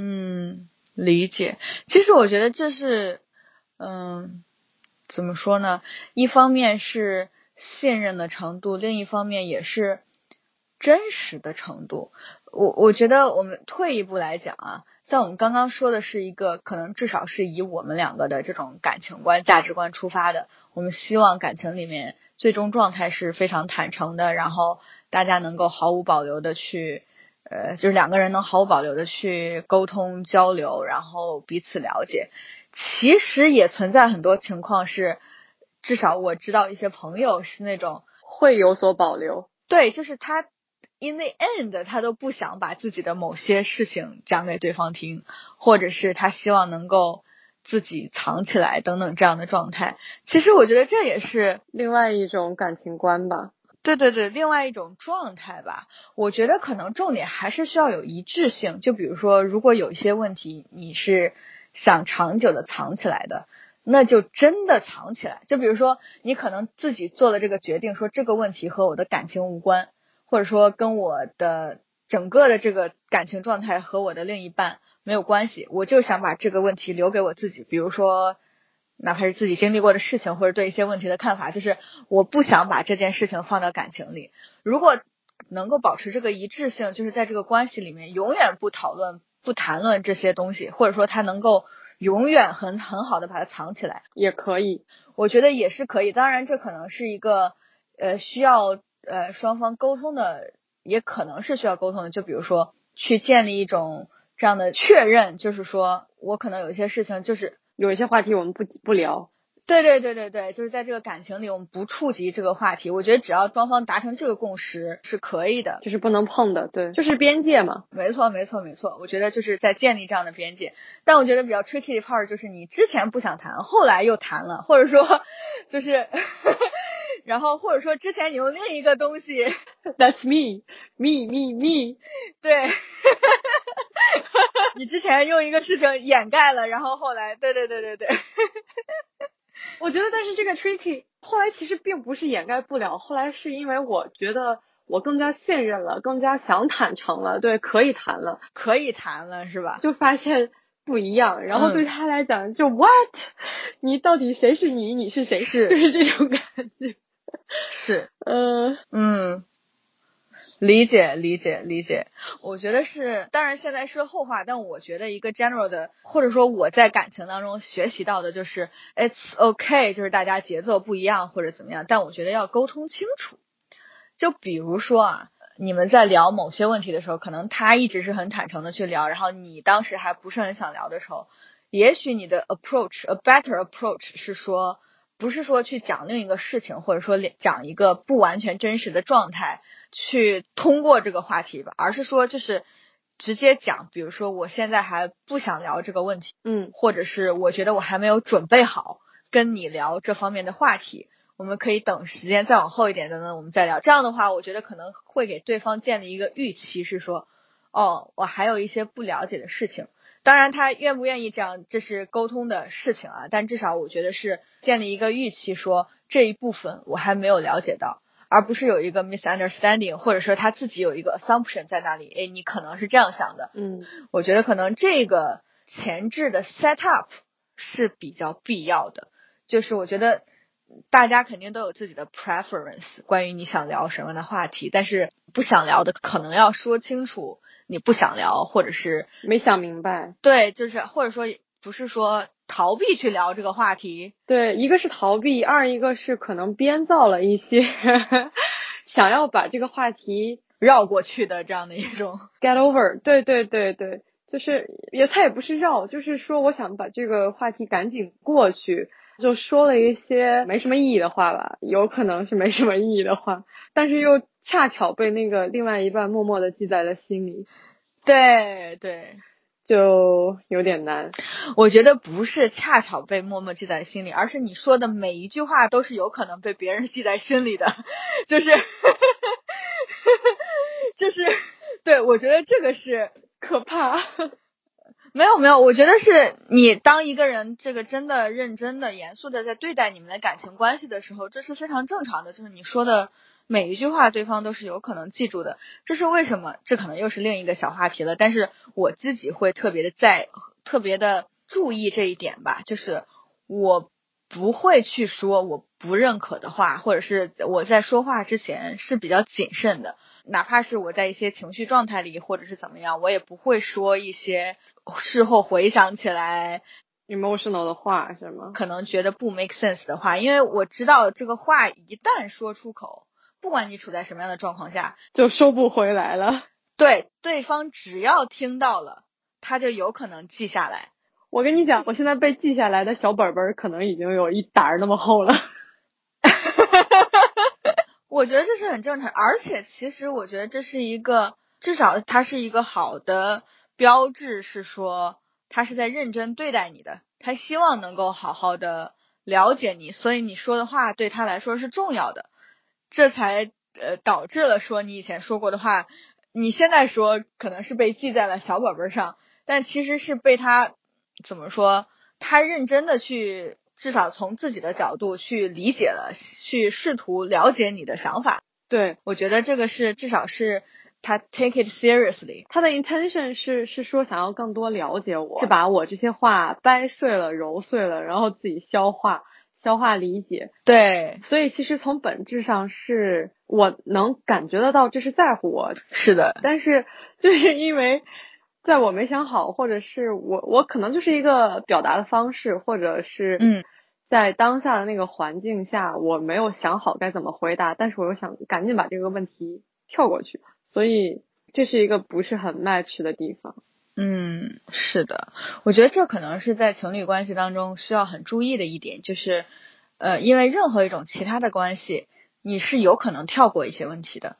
嗯，理解。其实我觉得这是，嗯，怎么说呢？一方面是信任的程度，另一方面也是真实的程度。我我觉得我们退一步来讲啊，像我们刚刚说的是一个可能至少是以我们两个的这种感情观、价值观出发的，我们希望感情里面最终状态是非常坦诚的，然后大家能够毫无保留的去。呃，就是两个人能毫无保留的去沟通交流，然后彼此了解。其实也存在很多情况是，至少我知道一些朋友是那种会有所保留。对，就是他 in the end 他都不想把自己的某些事情讲给对方听，或者是他希望能够自己藏起来等等这样的状态。其实我觉得这也是另外一种感情观吧。对对对，另外一种状态吧，我觉得可能重点还是需要有一致性。就比如说，如果有一些问题你是想长久的藏起来的，那就真的藏起来。就比如说，你可能自己做了这个决定，说这个问题和我的感情无关，或者说跟我的整个的这个感情状态和我的另一半没有关系，我就想把这个问题留给我自己。比如说，哪怕是自己经历过的事情，或者对一些问题的看法，就是我不想把这件事情放到感情里。如果能够保持这个一致性，就是在这个关系里面永远不讨论、不谈论这些东西，或者说他能够永远很很好的把它藏起来，也可以，我觉得也是可以。当然，这可能是一个呃需要呃双方沟通的，也可能是需要沟通的。就比如说去建立一种这样的确认，就是说我可能有一些事情，就是有一些话题我们不不聊。对对对对对，就是在这个感情里，我们不触及这个话题。我觉得只要双方达成这个共识是可以的，就是不能碰的。对，就是边界嘛。没错没错没错，我觉得就是在建立这样的边界。但我觉得比较 tricky 的 part 就是你之前不想谈，后来又谈了，或者说就是，然后或者说之前你用另一个东西，<laughs> That's me me me me，对，你之前用一个事情掩盖了，然后后来，对对对对对。<laughs> 我觉得，但是这个 tricky 后来其实并不是掩盖不了，后来是因为我觉得我更加信任了，更加想坦诚了，对，可以谈了，可以谈了，是吧？就发现不一样，然后对他来讲就 what，你到底谁是你，你是谁？是，<laughs> 就是这种感觉。<laughs> 是，嗯嗯。理解理解理解，我觉得是，当然现在是后话，但我觉得一个 general 的，或者说我在感情当中学习到的就是，it's okay，就是大家节奏不一样或者怎么样，但我觉得要沟通清楚。就比如说啊，你们在聊某些问题的时候，可能他一直是很坦诚的去聊，然后你当时还不是很想聊的时候，也许你的 approach，a better approach 是说，不是说去讲另一个事情，或者说讲一个不完全真实的状态。去通过这个话题吧，而是说就是直接讲，比如说我现在还不想聊这个问题，嗯，或者是我觉得我还没有准备好跟你聊这方面的话题，我们可以等时间再往后一点等等我们再聊。这样的话，我觉得可能会给对方建立一个预期，是说，哦，我还有一些不了解的事情。当然，他愿不愿意这样，这是沟通的事情啊。但至少我觉得是建立一个预期，说这一部分我还没有了解到。而不是有一个 misunderstanding，或者说他自己有一个 assumption 在那里，哎，你可能是这样想的。嗯，我觉得可能这个前置的 set up 是比较必要的。就是我觉得大家肯定都有自己的 preference，关于你想聊什么的话题，但是不想聊的可能要说清楚，你不想聊，或者是没想明白。对，就是或者说不是说。逃避去聊这个话题，对，一个是逃避，二一个是可能编造了一些 <laughs> 想要把这个话题绕过去的这样的一种 get over，对对对对，就是也他也不是绕，就是说我想把这个话题赶紧过去，就说了一些没什么意义的话吧，有可能是没什么意义的话，但是又恰巧被那个另外一半默默的记在了心里，对对。就有点难，我觉得不是恰巧被默默记在心里，而是你说的每一句话都是有可能被别人记在心里的，就是，就是，<laughs> 对我觉得这个是可怕。没有没有，我觉得是你当一个人这个真的认真的、严肃的在对待你们的感情关系的时候，这是非常正常的，就是你说的。每一句话，对方都是有可能记住的，这是为什么？这可能又是另一个小话题了。但是我自己会特别的在，特别的注意这一点吧，就是我不会去说我不认可的话，或者是我在说话之前是比较谨慎的，哪怕是我在一些情绪状态里，或者是怎么样，我也不会说一些事后回想起来 emotional 的话，是吗？可能觉得不 make sense 的话，因为我知道这个话一旦说出口。不管你处在什么样的状况下，就收不回来了。<laughs> 对，对方只要听到了，他就有可能记下来。我跟你讲，我现在被记下来的小本本可能已经有一沓那么厚了。<laughs> 我觉得这是很正常，而且其实我觉得这是一个，至少它是一个好的标志，是说他是在认真对待你的，他希望能够好好的了解你，所以你说的话对他来说是重要的。这才呃导致了说你以前说过的话，你现在说可能是被记在了小本本上，但其实是被他怎么说？他认真的去至少从自己的角度去理解了，去试图了解你的想法。对，我觉得这个是至少是他 take it seriously，他的 intention 是是说想要更多了解我，是把我这些话掰碎了、揉碎了，然后自己消化、消化理解。对，所以其实从本质上是我能感觉得到这是在乎我，是的，但是 <laughs> 就是因为在我没想好，或者是我我可能就是一个表达的方式，或者是嗯。在当下的那个环境下，我没有想好该怎么回答，但是我又想赶紧把这个问题跳过去，所以这是一个不是很 match 的地方。嗯，是的，我觉得这可能是在情侣关系当中需要很注意的一点，就是呃，因为任何一种其他的关系，你是有可能跳过一些问题的，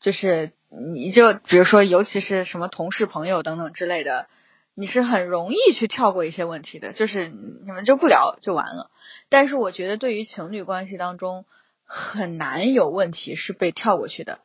就是你就比如说，尤其是什么同事、朋友等等之类的。你是很容易去跳过一些问题的，就是你们就不聊就完了。但是我觉得对于情侣关系当中，很难有问题是被跳过去的。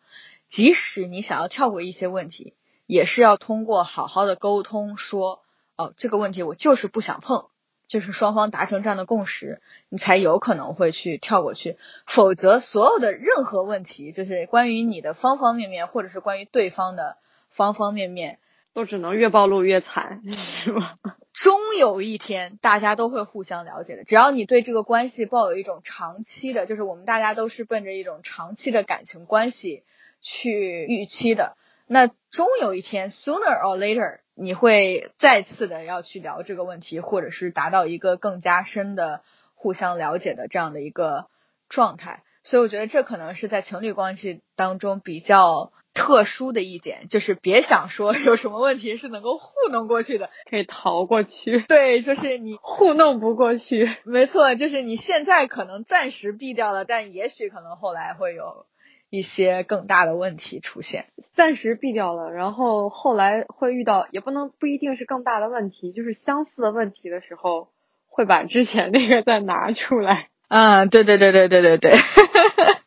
即使你想要跳过一些问题，也是要通过好好的沟通说，哦，这个问题我就是不想碰，就是双方达成这样的共识，你才有可能会去跳过去。否则，所有的任何问题，就是关于你的方方面面，或者是关于对方的方方面面。都只能越暴露越惨，<laughs> 是吧？终有一天，大家都会互相了解的。只要你对这个关系抱有一种长期的，就是我们大家都是奔着一种长期的感情关系去预期的，那终有一天，sooner or later，你会再次的要去聊这个问题，或者是达到一个更加深的互相了解的这样的一个状态。所以，我觉得这可能是在情侣关系当中比较。特殊的一点就是别想说 <laughs> 有什么问题是能够糊弄过去的，可以逃过去。对，就是你 <laughs> 糊弄不过去。没错，就是你现在可能暂时避掉了，但也许可能后来会有一些更大的问题出现。暂时避掉了，然后后来会遇到，也不能不一定是更大的问题，就是相似的问题的时候，会把之前那个再拿出来。嗯，<laughs> 对对对对对对对，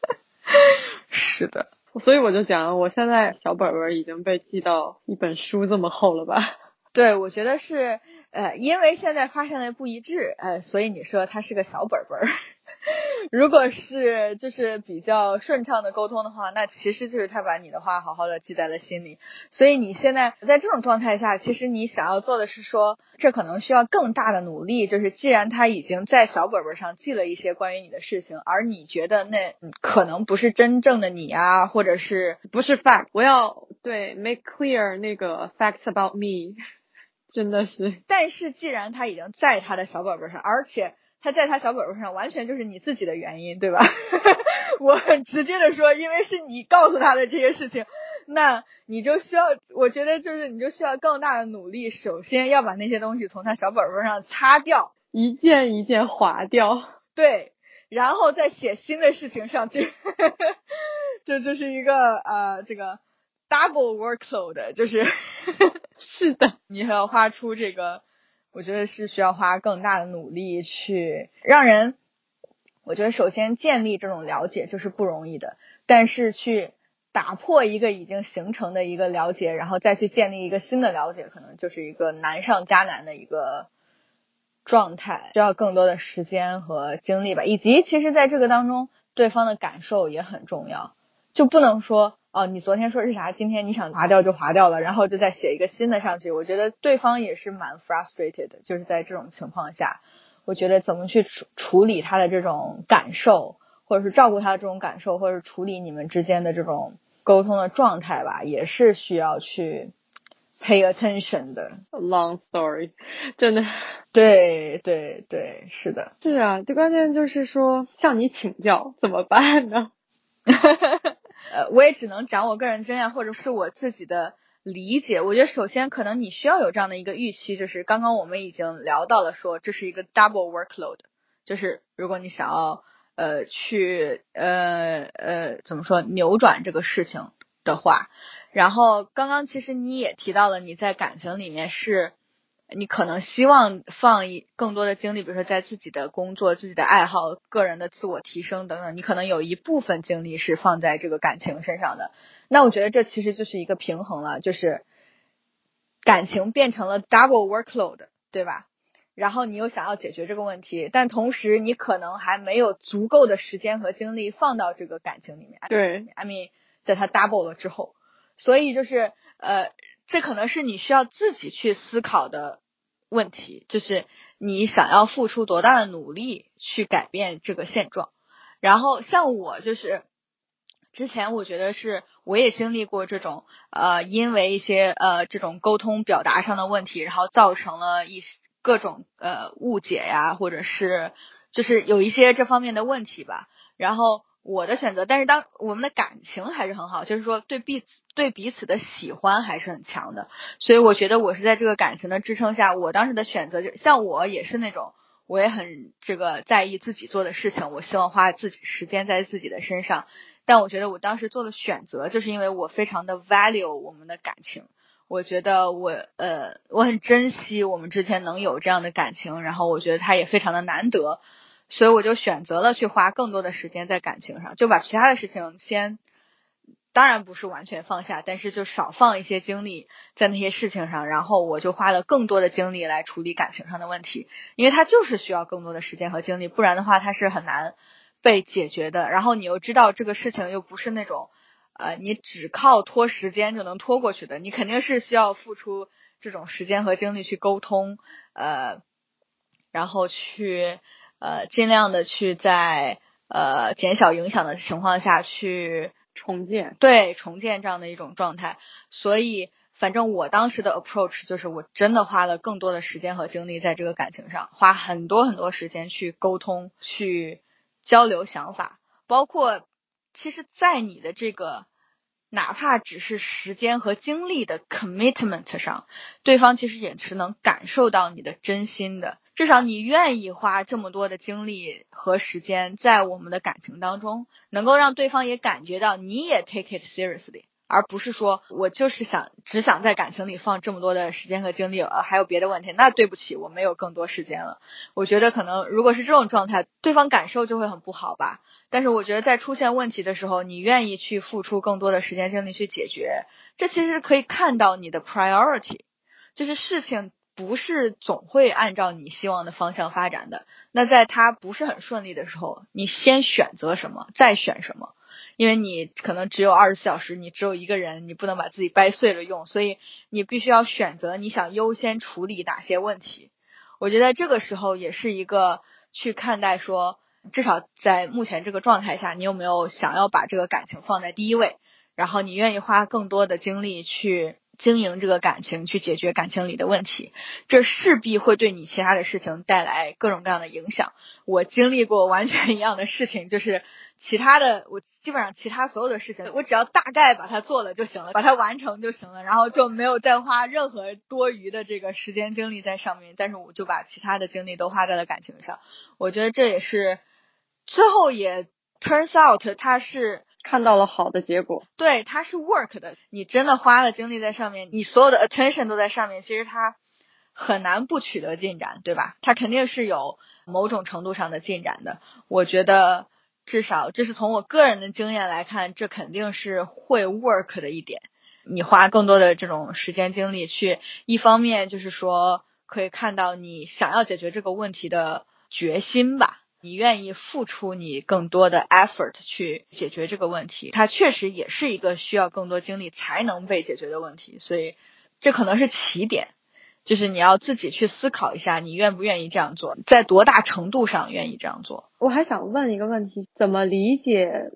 <laughs> 是的。所以我就讲，我现在小本本已经被记到一本书这么厚了吧？<laughs> 对，我觉得是，呃，因为现在发现的不一致，呃，所以你说它是个小本本。<laughs> 如果是就是比较顺畅的沟通的话，那其实就是他把你的话好好的记在了心里。所以你现在在这种状态下，其实你想要做的是说，这可能需要更大的努力。就是既然他已经在小本本上记了一些关于你的事情，而你觉得那可能不是真正的你啊，或者是不是 fact，我要对 make clear 那个 facts about me，<laughs> 真的是。但是既然他已经在他的小本本上，而且。他在他小本本上完全就是你自己的原因，对吧？<laughs> 我很直接的说，因为是你告诉他的这些事情，那你就需要，我觉得就是你就需要更大的努力，首先要把那些东西从他小本本上擦掉，一件一件划掉，<laughs> 对，然后再写新的事情上去，<laughs> 这就是一个呃这个 double workload，就是是的，你还要画出这个。我觉得是需要花更大的努力去让人，我觉得首先建立这种了解就是不容易的，但是去打破一个已经形成的一个了解，然后再去建立一个新的了解，可能就是一个难上加难的一个状态，需要更多的时间和精力吧，以及其实在这个当中，对方的感受也很重要，就不能说。哦，你昨天说是啥？今天你想划掉就划掉了，然后就再写一个新的上去。我觉得对方也是蛮 frustrated，的就是在这种情况下，我觉得怎么去处处理他的这种感受，或者是照顾他的这种感受，或者是处理你们之间的这种沟通的状态吧，也是需要去 pay attention 的。Long story，真的，<laughs> 对对对，是的，是啊，最关键就是说向你请教怎么办呢？<laughs> 呃，我也只能讲我个人经验或者是我自己的理解。我觉得首先可能你需要有这样的一个预期，就是刚刚我们已经聊到了，说这是一个 double workload，就是如果你想要呃去呃呃怎么说扭转这个事情的话，然后刚刚其实你也提到了你在感情里面是。你可能希望放一更多的精力，比如说在自己的工作、自己的爱好、个人的自我提升等等，你可能有一部分精力是放在这个感情身上的。那我觉得这其实就是一个平衡了，就是感情变成了 double workload，对吧？然后你又想要解决这个问题，但同时你可能还没有足够的时间和精力放到这个感情里面。对，I mean，在它 double 了之后，所以就是呃，这可能是你需要自己去思考的问题，就是你想要付出多大的努力去改变这个现状。然后像我就是之前我觉得是我也经历过这种呃，因为一些呃这种沟通表达上的问题，然后造成了一。各种呃误解呀，或者是就是有一些这方面的问题吧。然后我的选择，但是当我们的感情还是很好，就是说对彼此对彼此的喜欢还是很强的。所以我觉得我是在这个感情的支撑下，我当时的选择就像我也是那种，我也很这个在意自己做的事情，我希望花自己时间在自己的身上。但我觉得我当时做的选择，就是因为我非常的 value 我们的感情。我觉得我呃我很珍惜我们之前能有这样的感情，然后我觉得他也非常的难得，所以我就选择了去花更多的时间在感情上，就把其他的事情先，当然不是完全放下，但是就少放一些精力在那些事情上，然后我就花了更多的精力来处理感情上的问题，因为它就是需要更多的时间和精力，不然的话它是很难被解决的。然后你又知道这个事情又不是那种。呃，你只靠拖时间就能拖过去的，你肯定是需要付出这种时间和精力去沟通，呃，然后去呃尽量的去在呃减小影响的情况下去重建，对重建这样的一种状态。所以，反正我当时的 approach 就是我真的花了更多的时间和精力在这个感情上，花很多很多时间去沟通、去交流想法，包括。其实，在你的这个哪怕只是时间和精力的 commitment 上，对方其实也是能感受到你的真心的。至少你愿意花这么多的精力和时间在我们的感情当中，能够让对方也感觉到你也 take it seriously，而不是说我就是想只想在感情里放这么多的时间和精力，呃，还有别的问题。那对不起，我没有更多时间了。我觉得可能如果是这种状态，对方感受就会很不好吧。但是我觉得，在出现问题的时候，你愿意去付出更多的时间精力去解决，这其实可以看到你的 priority，就是事情不是总会按照你希望的方向发展的。那在它不是很顺利的时候，你先选择什么，再选什么，因为你可能只有二十四小时，你只有一个人，你不能把自己掰碎了用，所以你必须要选择你想优先处理哪些问题。我觉得这个时候也是一个去看待说。至少在目前这个状态下，你有没有想要把这个感情放在第一位？然后你愿意花更多的精力去经营这个感情，去解决感情里的问题？这势必会对你其他的事情带来各种各样的影响。我经历过完全一样的事情，就是其他的，我基本上其他所有的事情，我只要大概把它做了就行了，把它完成就行了，然后就没有再花任何多余的这个时间精力在上面。但是我就把其他的精力都花在了感情上。我觉得这也是。最后也 turns out，他是看到了好的结果。对，他是 work 的。你真的花了精力在上面，你所有的 attention 都在上面，其实他很难不取得进展，对吧？他肯定是有某种程度上的进展的。我觉得至少这是从我个人的经验来看，这肯定是会 work 的一点。你花更多的这种时间精力去，一方面就是说可以看到你想要解决这个问题的决心吧。你愿意付出你更多的 effort 去解决这个问题，它确实也是一个需要更多精力才能被解决的问题，所以这可能是起点，就是你要自己去思考一下，你愿不愿意这样做，在多大程度上愿意这样做。我还想问一个问题，怎么理解？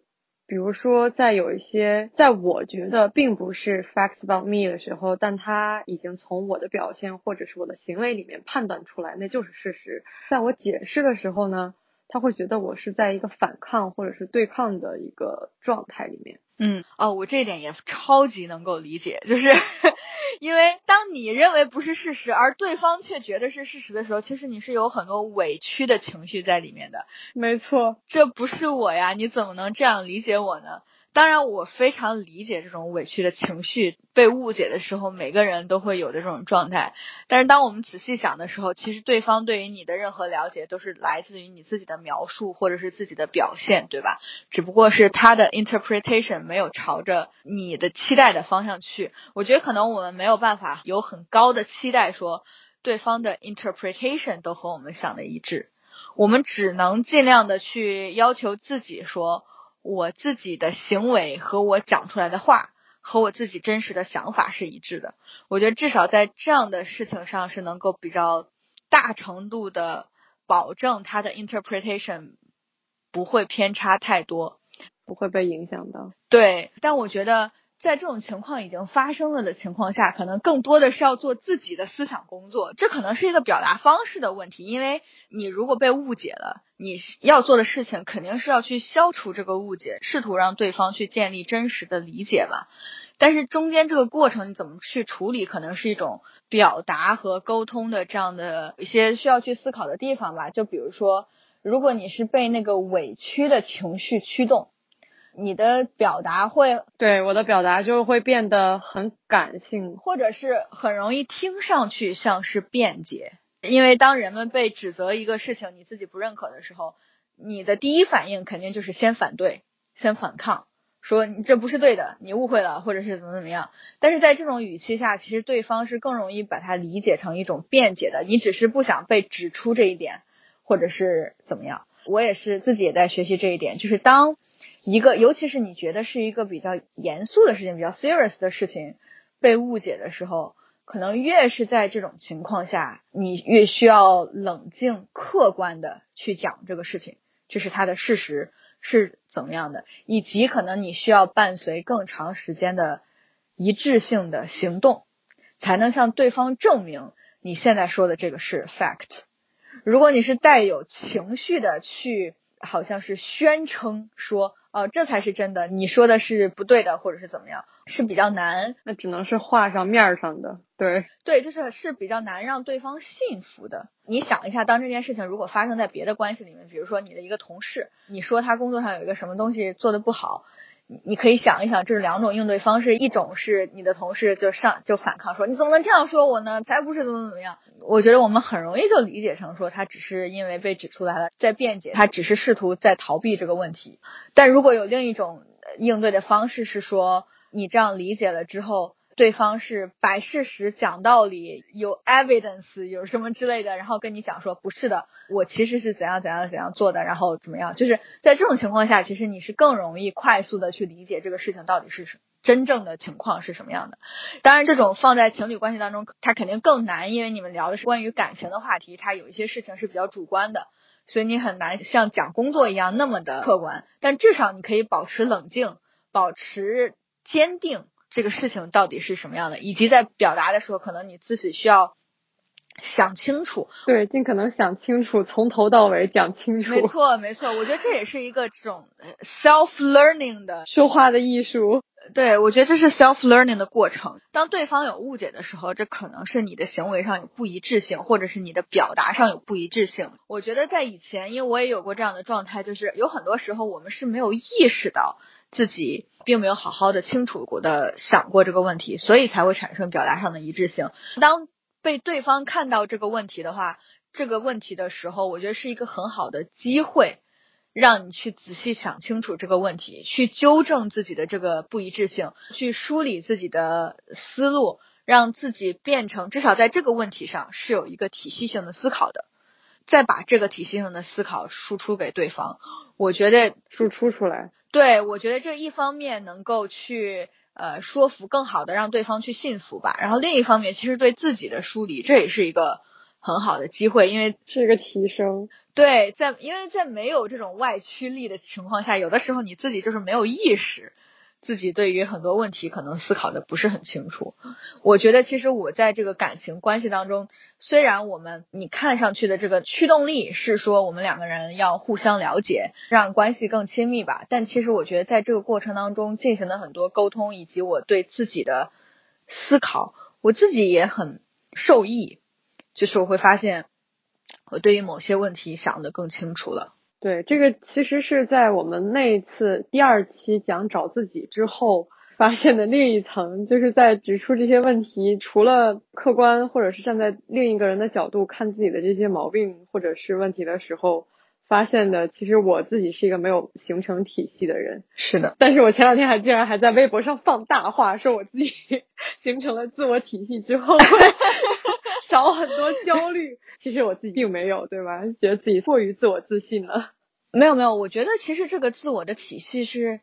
比如说，在有一些在我觉得并不是 facts about me 的时候，但他已经从我的表现或者是我的行为里面判断出来，那就是事实。在我解释的时候呢？他会觉得我是在一个反抗或者是对抗的一个状态里面。嗯，哦，我这一点也超级能够理解，就是 <laughs> 因为当你认为不是事实，而对方却觉得是事实的时候，其实你是有很多委屈的情绪在里面的。没错，这不是我呀，你怎么能这样理解我呢？当然，我非常理解这种委屈的情绪，被误解的时候，每个人都会有的这种状态。但是，当我们仔细想的时候，其实对方对于你的任何了解，都是来自于你自己的描述或者是自己的表现，对吧？只不过是他的 interpretation 没有朝着你的期待的方向去。我觉得可能我们没有办法有很高的期待，说对方的 interpretation 都和我们想的一致，我们只能尽量的去要求自己说，我自己的行为和我讲出来的话和我自己真实的想法是一致的。我觉得至少在这样的事情上是能够比较大程度的保证他的 interpretation 不会偏差太多，不会被影响到。对，但我觉得。在这种情况已经发生了的情况下，可能更多的是要做自己的思想工作。这可能是一个表达方式的问题，因为你如果被误解了，你要做的事情肯定是要去消除这个误解，试图让对方去建立真实的理解嘛。但是中间这个过程你怎么去处理，可能是一种表达和沟通的这样的一些需要去思考的地方吧。就比如说，如果你是被那个委屈的情绪驱动。你的表达会对我的表达就会变得很感性，或者是很容易听上去像是辩解。因为当人们被指责一个事情你自己不认可的时候，你的第一反应肯定就是先反对、先反抗，说你这不是对的，你误会了，或者是怎么怎么样。但是在这种语气下，其实对方是更容易把它理解成一种辩解的，你只是不想被指出这一点，或者是怎么样。我也是自己也在学习这一点，就是当。一个，尤其是你觉得是一个比较严肃的事情，比较 serious 的事情被误解的时候，可能越是在这种情况下，你越需要冷静、客观的去讲这个事情，这是它的事实是怎么样的，以及可能你需要伴随更长时间的一致性的行动，才能向对方证明你现在说的这个是 fact。如果你是带有情绪的去，好像是宣称说。哦，这才是真的。你说的是不对的，或者是怎么样，是比较难。那只能是画上面上的。对对，就是是比较难让对方信服的。你想一下，当这件事情如果发生在别的关系里面，比如说你的一个同事，你说他工作上有一个什么东西做的不好。你可以想一想，这是两种应对方式，一种是你的同事就上就反抗说你怎么能这样说我呢？才不是怎么怎么样。我觉得我们很容易就理解成说他只是因为被指出来了在辩解，他只是试图在逃避这个问题。但如果有另一种应对的方式是说你这样理解了之后。对方是摆事实、讲道理、有 evidence、有什么之类的，然后跟你讲说不是的，我其实是怎样怎样怎样做的，然后怎么样，就是在这种情况下，其实你是更容易快速的去理解这个事情到底是什真正的情况是什么样的。当然，这种放在情侣关系当中，它肯定更难，因为你们聊的是关于感情的话题，它有一些事情是比较主观的，所以你很难像讲工作一样那么的客观。但至少你可以保持冷静，保持坚定。这个事情到底是什么样的，以及在表达的时候，可能你自己需要想清楚。对，尽可能想清楚，从头到尾讲清楚。没错，没错，我觉得这也是一个这种 self learning 的说话的艺术。对，我觉得这是 self learning 的过程。当对方有误解的时候，这可能是你的行为上有不一致性，或者是你的表达上有不一致性。我觉得在以前，因为我也有过这样的状态，就是有很多时候我们是没有意识到自己。并没有好好的清楚过的想过这个问题，所以才会产生表达上的一致性。当被对方看到这个问题的话，这个问题的时候，我觉得是一个很好的机会，让你去仔细想清楚这个问题，去纠正自己的这个不一致性，去梳理自己的思路，让自己变成至少在这个问题上是有一个体系性的思考的，再把这个体系上的思考输出给对方。我觉得输出出来。对，我觉得这一方面能够去呃说服更好的让对方去信服吧，然后另一方面其实对自己的梳理，这也是一个很好的机会，因为是一个提升。对，在因为在没有这种外驱力的情况下，有的时候你自己就是没有意识。自己对于很多问题可能思考的不是很清楚。我觉得其实我在这个感情关系当中，虽然我们你看上去的这个驱动力是说我们两个人要互相了解，让关系更亲密吧，但其实我觉得在这个过程当中进行了很多沟通，以及我对自己的思考，我自己也很受益，就是我会发现我对于某些问题想的更清楚了。对，这个其实是在我们那一次第二期讲找自己之后发现的另一层，就是在指出这些问题，除了客观或者是站在另一个人的角度看自己的这些毛病或者是问题的时候，发现的，其实我自己是一个没有形成体系的人。是的，但是我前两天还竟然还在微博上放大话，说我自己 <laughs> 形成了自我体系之后。<laughs> 少很多焦虑。<laughs> 其实我自己并没有，对吧？觉得自己过于自我自信了。<laughs> 没有没有，我觉得其实这个自我的体系是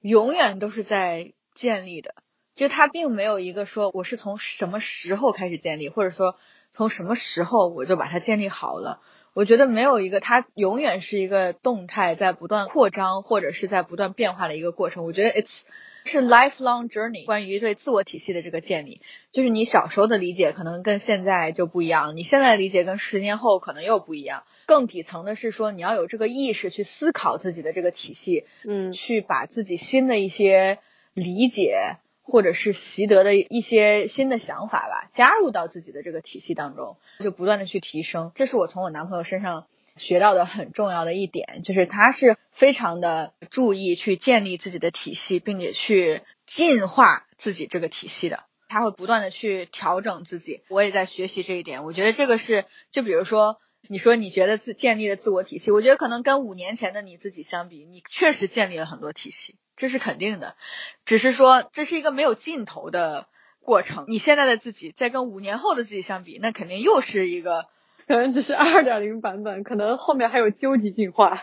永远都是在建立的，就它并没有一个说我是从什么时候开始建立，或者说从什么时候我就把它建立好了。我觉得没有一个，它永远是一个动态在不断扩张或者是在不断变化的一个过程。我觉得 it's 是 lifelong journey，关于对自我体系的这个建立，就是你小时候的理解可能跟现在就不一样，你现在的理解跟十年后可能又不一样。更底层的是说，你要有这个意识去思考自己的这个体系，嗯，去把自己新的一些理解。或者是习得的一些新的想法吧，加入到自己的这个体系当中，就不断的去提升。这是我从我男朋友身上学到的很重要的一点，就是他是非常的注意去建立自己的体系，并且去进化自己这个体系的。他会不断的去调整自己，我也在学习这一点。我觉得这个是，就比如说。你说你觉得自建立的自我体系，我觉得可能跟五年前的你自己相比，你确实建立了很多体系，这是肯定的。只是说这是一个没有尽头的过程。你现在的自己在跟五年后的自己相比，那肯定又是一个，可能只是二点零版本，可能后面还有究极进化。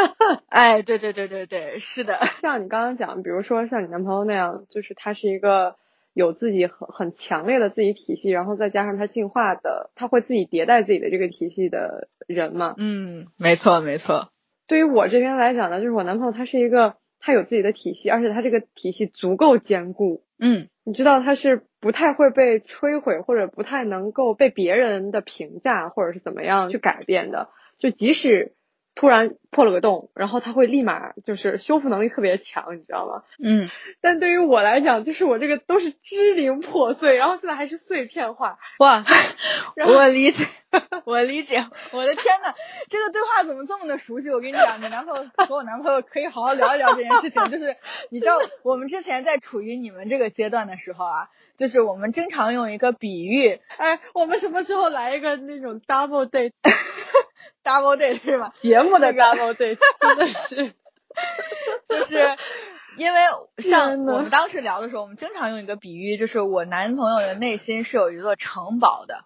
<laughs> 哎，对对对对对，是的。<laughs> 像你刚刚讲，比如说像你男朋友那样，就是他是一个。有自己很很强烈的自己体系，然后再加上他进化的，他会自己迭代自己的这个体系的人嘛？嗯，没错没错。对于我这边来讲呢，就是我男朋友他是一个他有自己的体系，而且他这个体系足够坚固。嗯，你知道他是不太会被摧毁，或者不太能够被别人的评价或者是怎么样去改变的，就即使。突然破了个洞，然后它会立马就是修复能力特别强，你知道吗？嗯，但对于我来讲，就是我这个都是支零破碎，然后现在还是碎片化。哇，<laughs> 我理解，我理解。我的天呐，这个对话怎么这么的熟悉？我跟你讲，你男朋友和我男朋友可以好好聊一聊这件事情。就是你知道，我们之前在处于你们这个阶段的时候啊，就是我们经常用一个比喻，哎，我们什么时候来一个那种 double <laughs> date？double date 是吧？节目的 double date 真的是，<laughs> 就是因为像我们当时聊的时候，我们经常用一个比喻，就是我男朋友的内心是有一座城堡的。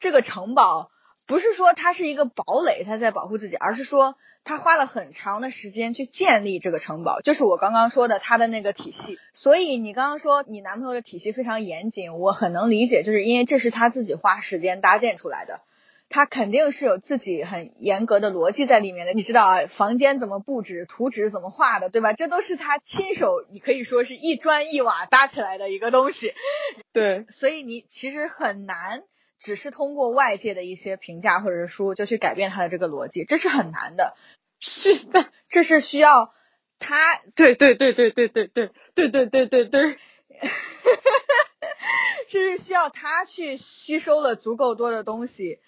这个城堡不是说它是一个堡垒，他在保护自己，而是说他花了很长的时间去建立这个城堡，就是我刚刚说的他的那个体系。所以你刚刚说你男朋友的体系非常严谨，我很能理解，就是因为这是他自己花时间搭建出来的。他肯定是有自己很严格的逻辑在里面的，你知道啊，房间怎么布置，图纸怎么画的，对吧？这都是他亲手，你可以说是一砖一瓦搭起来的一个东西。对，所以你其实很难只是通过外界的一些评价或者是书就去改变他的这个逻辑，这是很难的。是的，这是需要他，对对对对对对对对对对对对。这是需要他去吸收了足够多的东西。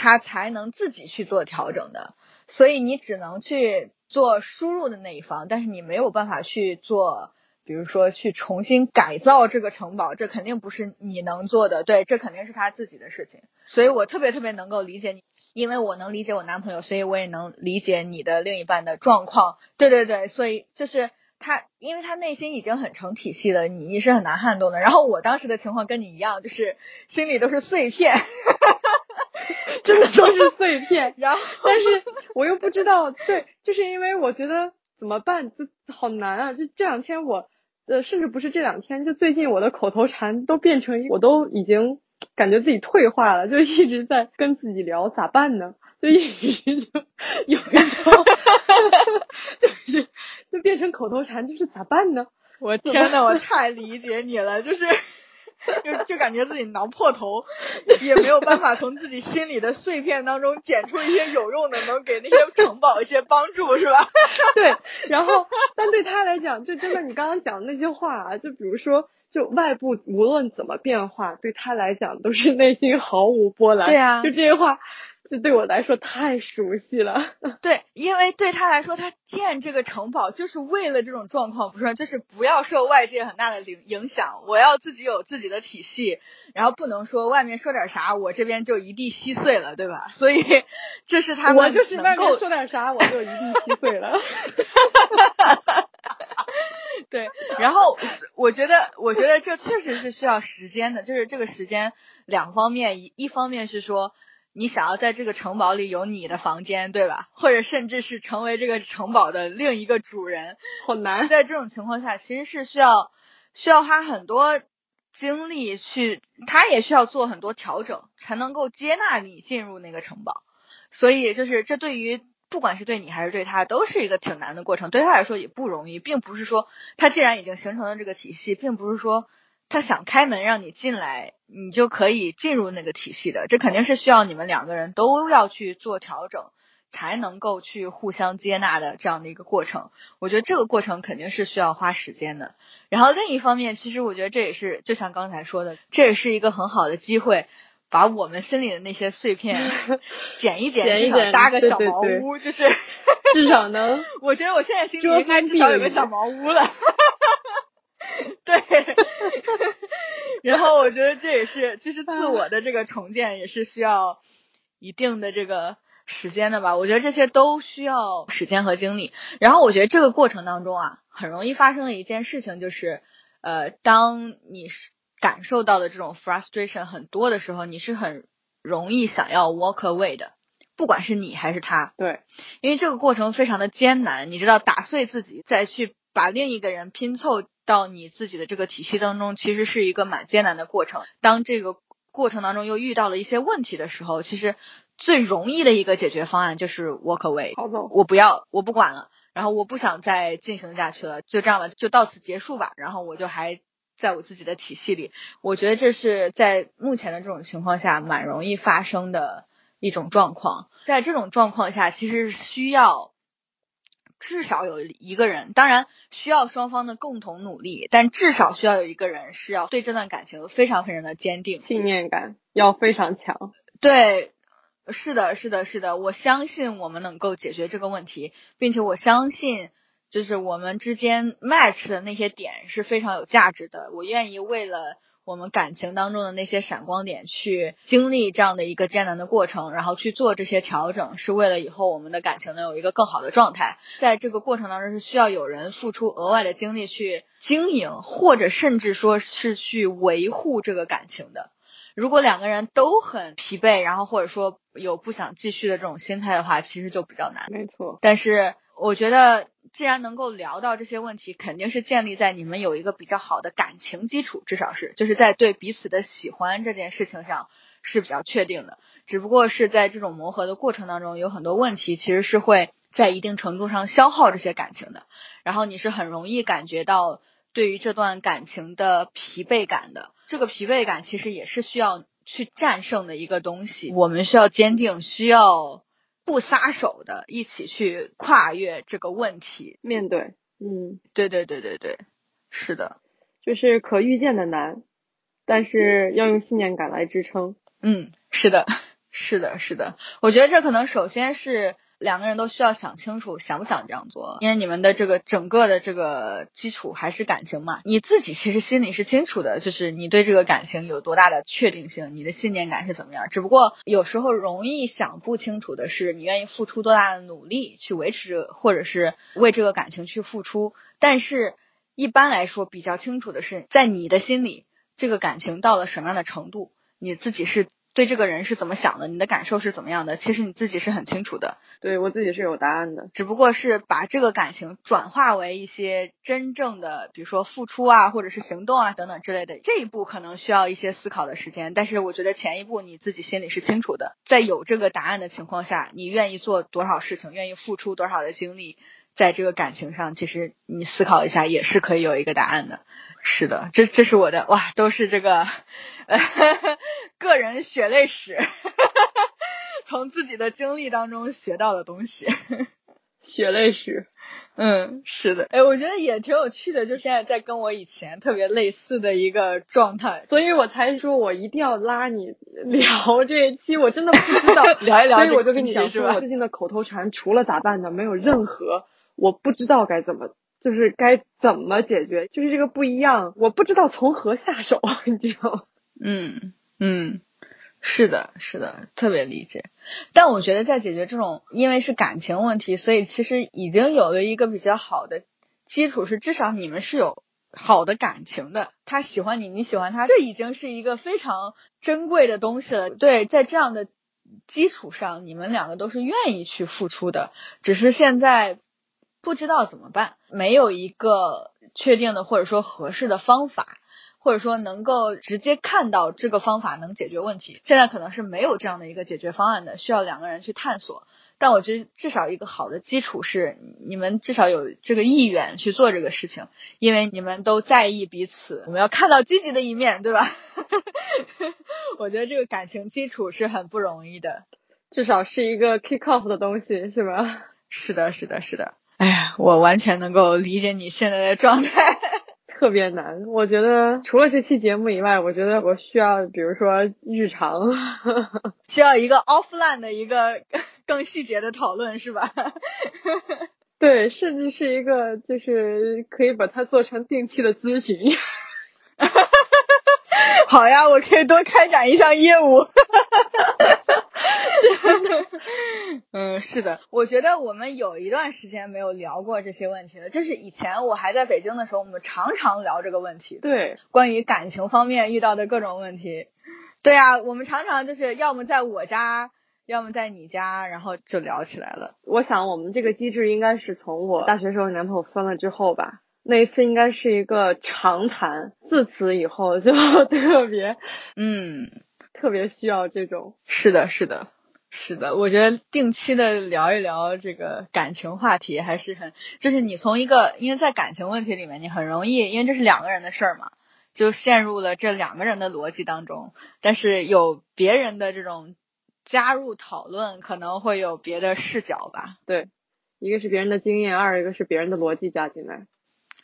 他才能自己去做调整的，所以你只能去做输入的那一方，但是你没有办法去做，比如说去重新改造这个城堡，这肯定不是你能做的，对，这肯定是他自己的事情。所以我特别特别能够理解你，因为我能理解我男朋友，所以我也能理解你的另一半的状况。对对对，所以就是他，因为他内心已经很成体系了，你你是很难撼动的。然后我当时的情况跟你一样，就是心里都是碎片。真的 <laughs> 都是碎片，然后 <laughs> 但是 <laughs> 我又不知道，对，就是因为我觉得怎么办，就好难啊！就这两天我，呃，甚至不是这两天，就最近我的口头禅都变成，我都已经感觉自己退化了，就一直在跟自己聊咋办呢？就一直就有一种，就是就变成口头禅，就是咋办呢？我天呐，我太理解你了，就是。<laughs> 就就感觉自己挠破头，也没有办法从自己心里的碎片当中捡出一些有用的，能给那些城堡一些帮助，是吧？<laughs> 对。然后，但对他来讲，就真的你刚刚讲的那些话啊，就比如说，就外部无论怎么变化，对他来讲都是内心毫无波澜。对啊，就这些话。这对我来说太熟悉了。<laughs> 对，因为对他来说，他建这个城堡就是为了这种状况，不是，就是不要受外界很大的影影响。我要自己有自己的体系，然后不能说外面说点啥，我这边就一地稀碎了，对吧？所以这是他们我就是外面说点啥，我就一地稀碎了。<laughs> 对，然后我觉得，我觉得这确实是需要时间的，就是这个时间两方面，一一方面是说你想要在这个城堡里有你的房间，对吧？或者甚至是成为这个城堡的另一个主人，好难。在这种情况下，其实是需要需要花很多精力去，他也需要做很多调整，才能够接纳你进入那个城堡。所以，就是这对于。不管是对你还是对他，都是一个挺难的过程。对他来说也不容易，并不是说他既然已经形成了这个体系，并不是说他想开门让你进来，你就可以进入那个体系的。这肯定是需要你们两个人都要去做调整，才能够去互相接纳的这样的一个过程。我觉得这个过程肯定是需要花时间的。然后另一方面，其实我觉得这也是就像刚才说的，这也是一个很好的机会。把我们心里的那些碎片 <laughs> 剪一剪，至少搭个小茅屋，就是至少能。<laughs> 我觉得我现在心里应该至少有个小茅屋了。<laughs> 对。然后我觉得这也是，就是自我的这个重建也是需要一定的这个时间的吧。我觉得这些都需要时间和精力。然后我觉得这个过程当中啊，很容易发生的一件事情就是，呃，当你是。感受到的这种 frustration 很多的时候，你是很容易想要 walk away 的，不管是你还是他。对，因为这个过程非常的艰难，你知道，打碎自己再去把另一个人拼凑到你自己的这个体系当中，其实是一个蛮艰难的过程。当这个过程当中又遇到了一些问题的时候，其实最容易的一个解决方案就是 walk away，逃走，我不要，我不管了，然后我不想再进行下去了，就这样吧，就到此结束吧，然后我就还。在我自己的体系里，我觉得这是在目前的这种情况下蛮容易发生的一种状况。在这种状况下，其实是需要至少有一个人，当然需要双方的共同努力，但至少需要有一个人是要对这段感情非常非常的坚定，信念感要非常强。对，是的，是的，是的，我相信我们能够解决这个问题，并且我相信。就是我们之间 match 的那些点是非常有价值的，我愿意为了我们感情当中的那些闪光点去经历这样的一个艰难的过程，然后去做这些调整，是为了以后我们的感情能有一个更好的状态。在这个过程当中是需要有人付出额外的精力去经营，或者甚至说是去维护这个感情的。如果两个人都很疲惫，然后或者说有不想继续的这种心态的话，其实就比较难。没错，但是我觉得。既然能够聊到这些问题，肯定是建立在你们有一个比较好的感情基础，至少是就是在对彼此的喜欢这件事情上是比较确定的。只不过是在这种磨合的过程当中，有很多问题其实是会在一定程度上消耗这些感情的。然后你是很容易感觉到对于这段感情的疲惫感的。这个疲惫感其实也是需要去战胜的一个东西。我们需要坚定，需要。不撒手的，一起去跨越这个问题，面对，嗯，对对对对对，是的，就是可预见的难，但是要用信念感来支撑，嗯，是的，是的，是的，我觉得这可能首先是。两个人都需要想清楚想不想这样做，因为你们的这个整个的这个基础还是感情嘛。你自己其实心里是清楚的，就是你对这个感情有多大的确定性，你的信念感是怎么样。只不过有时候容易想不清楚的是，你愿意付出多大的努力去维持，或者是为这个感情去付出。但是一般来说，比较清楚的是，在你的心里，这个感情到了什么样的程度，你自己是。对这个人是怎么想的？你的感受是怎么样的？其实你自己是很清楚的。对我自己是有答案的，只不过是把这个感情转化为一些真正的，比如说付出啊，或者是行动啊等等之类的。这一步可能需要一些思考的时间，但是我觉得前一步你自己心里是清楚的。在有这个答案的情况下，你愿意做多少事情，愿意付出多少的精力，在这个感情上，其实你思考一下也是可以有一个答案的。是的，这这是我的哇，都是这个 <laughs> 个人血泪史，<laughs> 从自己的经历当中学到的东西，<laughs> 血泪史，嗯，是的，哎，我觉得也挺有趣的，就现在在跟我以前特别类似的一个状态，所以我才说我一定要拉你聊这一期，我真的不知道聊一聊，所以我就跟你讲说，最近的口头禅除了咋办的，没有任何我不知道该怎么。就是该怎么解决，就是这个不一样，我不知道从何下手，<laughs> 你知道嗯嗯，是的，是的，特别理解。但我觉得在解决这种，因为是感情问题，所以其实已经有了一个比较好的基础是至少你们是有好的感情的，他喜欢你，你喜欢他，这已经是一个非常珍贵的东西了。对，在这样的基础上，你们两个都是愿意去付出的，只是现在不知道怎么办，没有一个确定的或者说合适的方法。或者说能够直接看到这个方法能解决问题，现在可能是没有这样的一个解决方案的，需要两个人去探索。但我觉得至少一个好的基础是，你们至少有这个意愿去做这个事情，因为你们都在意彼此，我们要看到积极的一面，对吧？<laughs> 我觉得这个感情基础是很不容易的，至少是一个 kick off 的东西，是吧？是的，是的，是的。哎呀，我完全能够理解你现在的状态。<laughs> 特别难，我觉得除了这期节目以外，我觉得我需要，比如说日常，<laughs> 需要一个 offline 的一个更细节的讨论，是吧？<laughs> 对，甚至是一个，就是可以把它做成定期的咨询。好呀，我可以多开展一项业务。<laughs> 嗯，是的，我觉得我们有一段时间没有聊过这些问题了。就是以前我还在北京的时候，我们常常聊这个问题。对，关于感情方面遇到的各种问题。对啊，我们常常就是要么在我家，要么在你家，然后就聊起来了。我想我们这个机制应该是从我大学时候男朋友分了之后吧。那一次应该是一个长谈，自此以后就 <laughs> 特别，嗯，特别需要这种。是的，是的，是的。我觉得定期的聊一聊这个感情话题还是很，就是你从一个，因为在感情问题里面，你很容易，因为这是两个人的事儿嘛，就陷入了这两个人的逻辑当中。但是有别人的这种加入讨论，可能会有别的视角吧。对，一个是别人的经验，二一个是别人的逻辑加进来。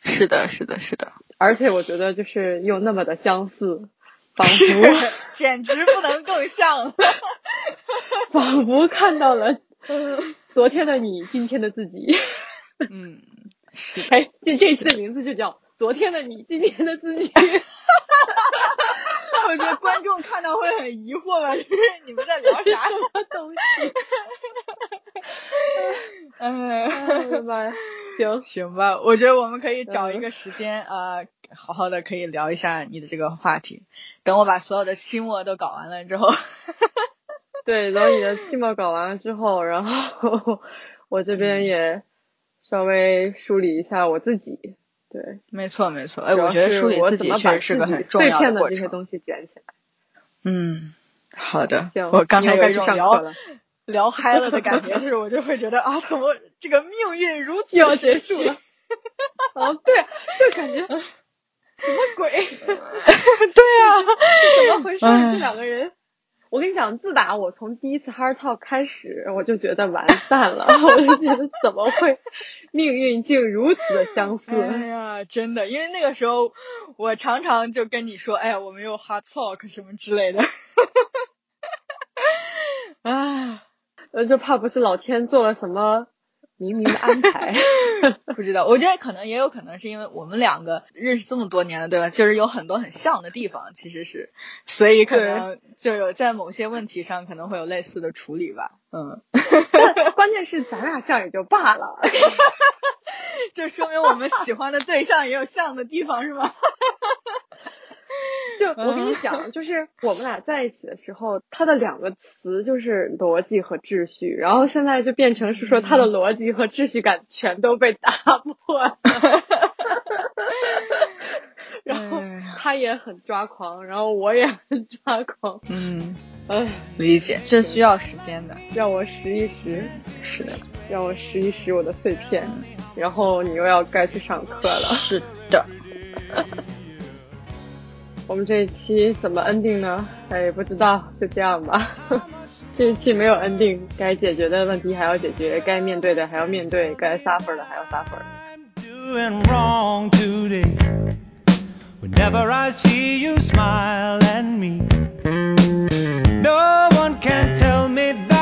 是的，是的，是的，而且我觉得就是又那么的相似，仿 <laughs> 佛简直不能更像，<laughs> 仿佛看到了昨天的你，今天的自己。嗯，<laughs> 是。哎，这这期的名字就叫《昨天的你，今天的自己》。我觉得观众看到会很疑惑吧，就是你们在聊啥东西？哎，我的妈呀！行 <laughs> 行吧，我觉得我们可以找一个时间啊，好好的可以聊一下你的这个话题。等我把所有的期末都搞完了之后，<laughs> 对，等你的期末搞完了之后，然后 <laughs> 我这边也稍微梳理一下我自己。对，没错没错，哎，我觉得梳理自己确实是个很重要的过程。这些东西捡起来。嗯，好的。我刚才有一种聊聊嗨了的感觉，<laughs> 是我就会觉得啊，怎么这个命运如此要结束了？<laughs> 哦，对，就感觉 <laughs> 什么鬼？对啊，怎么回事？这两个人。我跟你讲，自打我从第一次 hard talk 开始，我就觉得完蛋了。我就觉得怎么会命运竟如此的相似？哎呀，真的，因为那个时候我常常就跟你说，哎呀，我没有 hard talk 什么之类的。啊，呃，就怕不是老天做了什么。冥冥的安排，<laughs> 不知道。我觉得可能也有可能是因为我们两个认识这么多年了，对吧？就是有很多很像的地方，其实是，所以可能就有在某些问题上可能会有类似的处理吧。嗯，<laughs> 关键是咱俩像也就罢了，<laughs> 就说明我们喜欢的对象也有像的地方，是吗？就我跟你讲，就是我们俩在一起的时候，他的两个词就是逻辑和秩序，然后现在就变成是说他的逻辑和秩序感全都被打破了，<laughs> 然后他也很抓狂，然后我也很抓狂，嗯，哎，理解，这需要时间的，让我拾一拾，是的，让我拾一拾我的碎片，然后你又要该去上课了，是的。<laughs> 我们这一期怎么 ending 呢哎不知道就这样吧这一期没有 ending 该解决的问题还要解决该面对的还要面对该撒粉的还要撒粉 i'm doing wrong today whenever i see you smile me no one can tell me that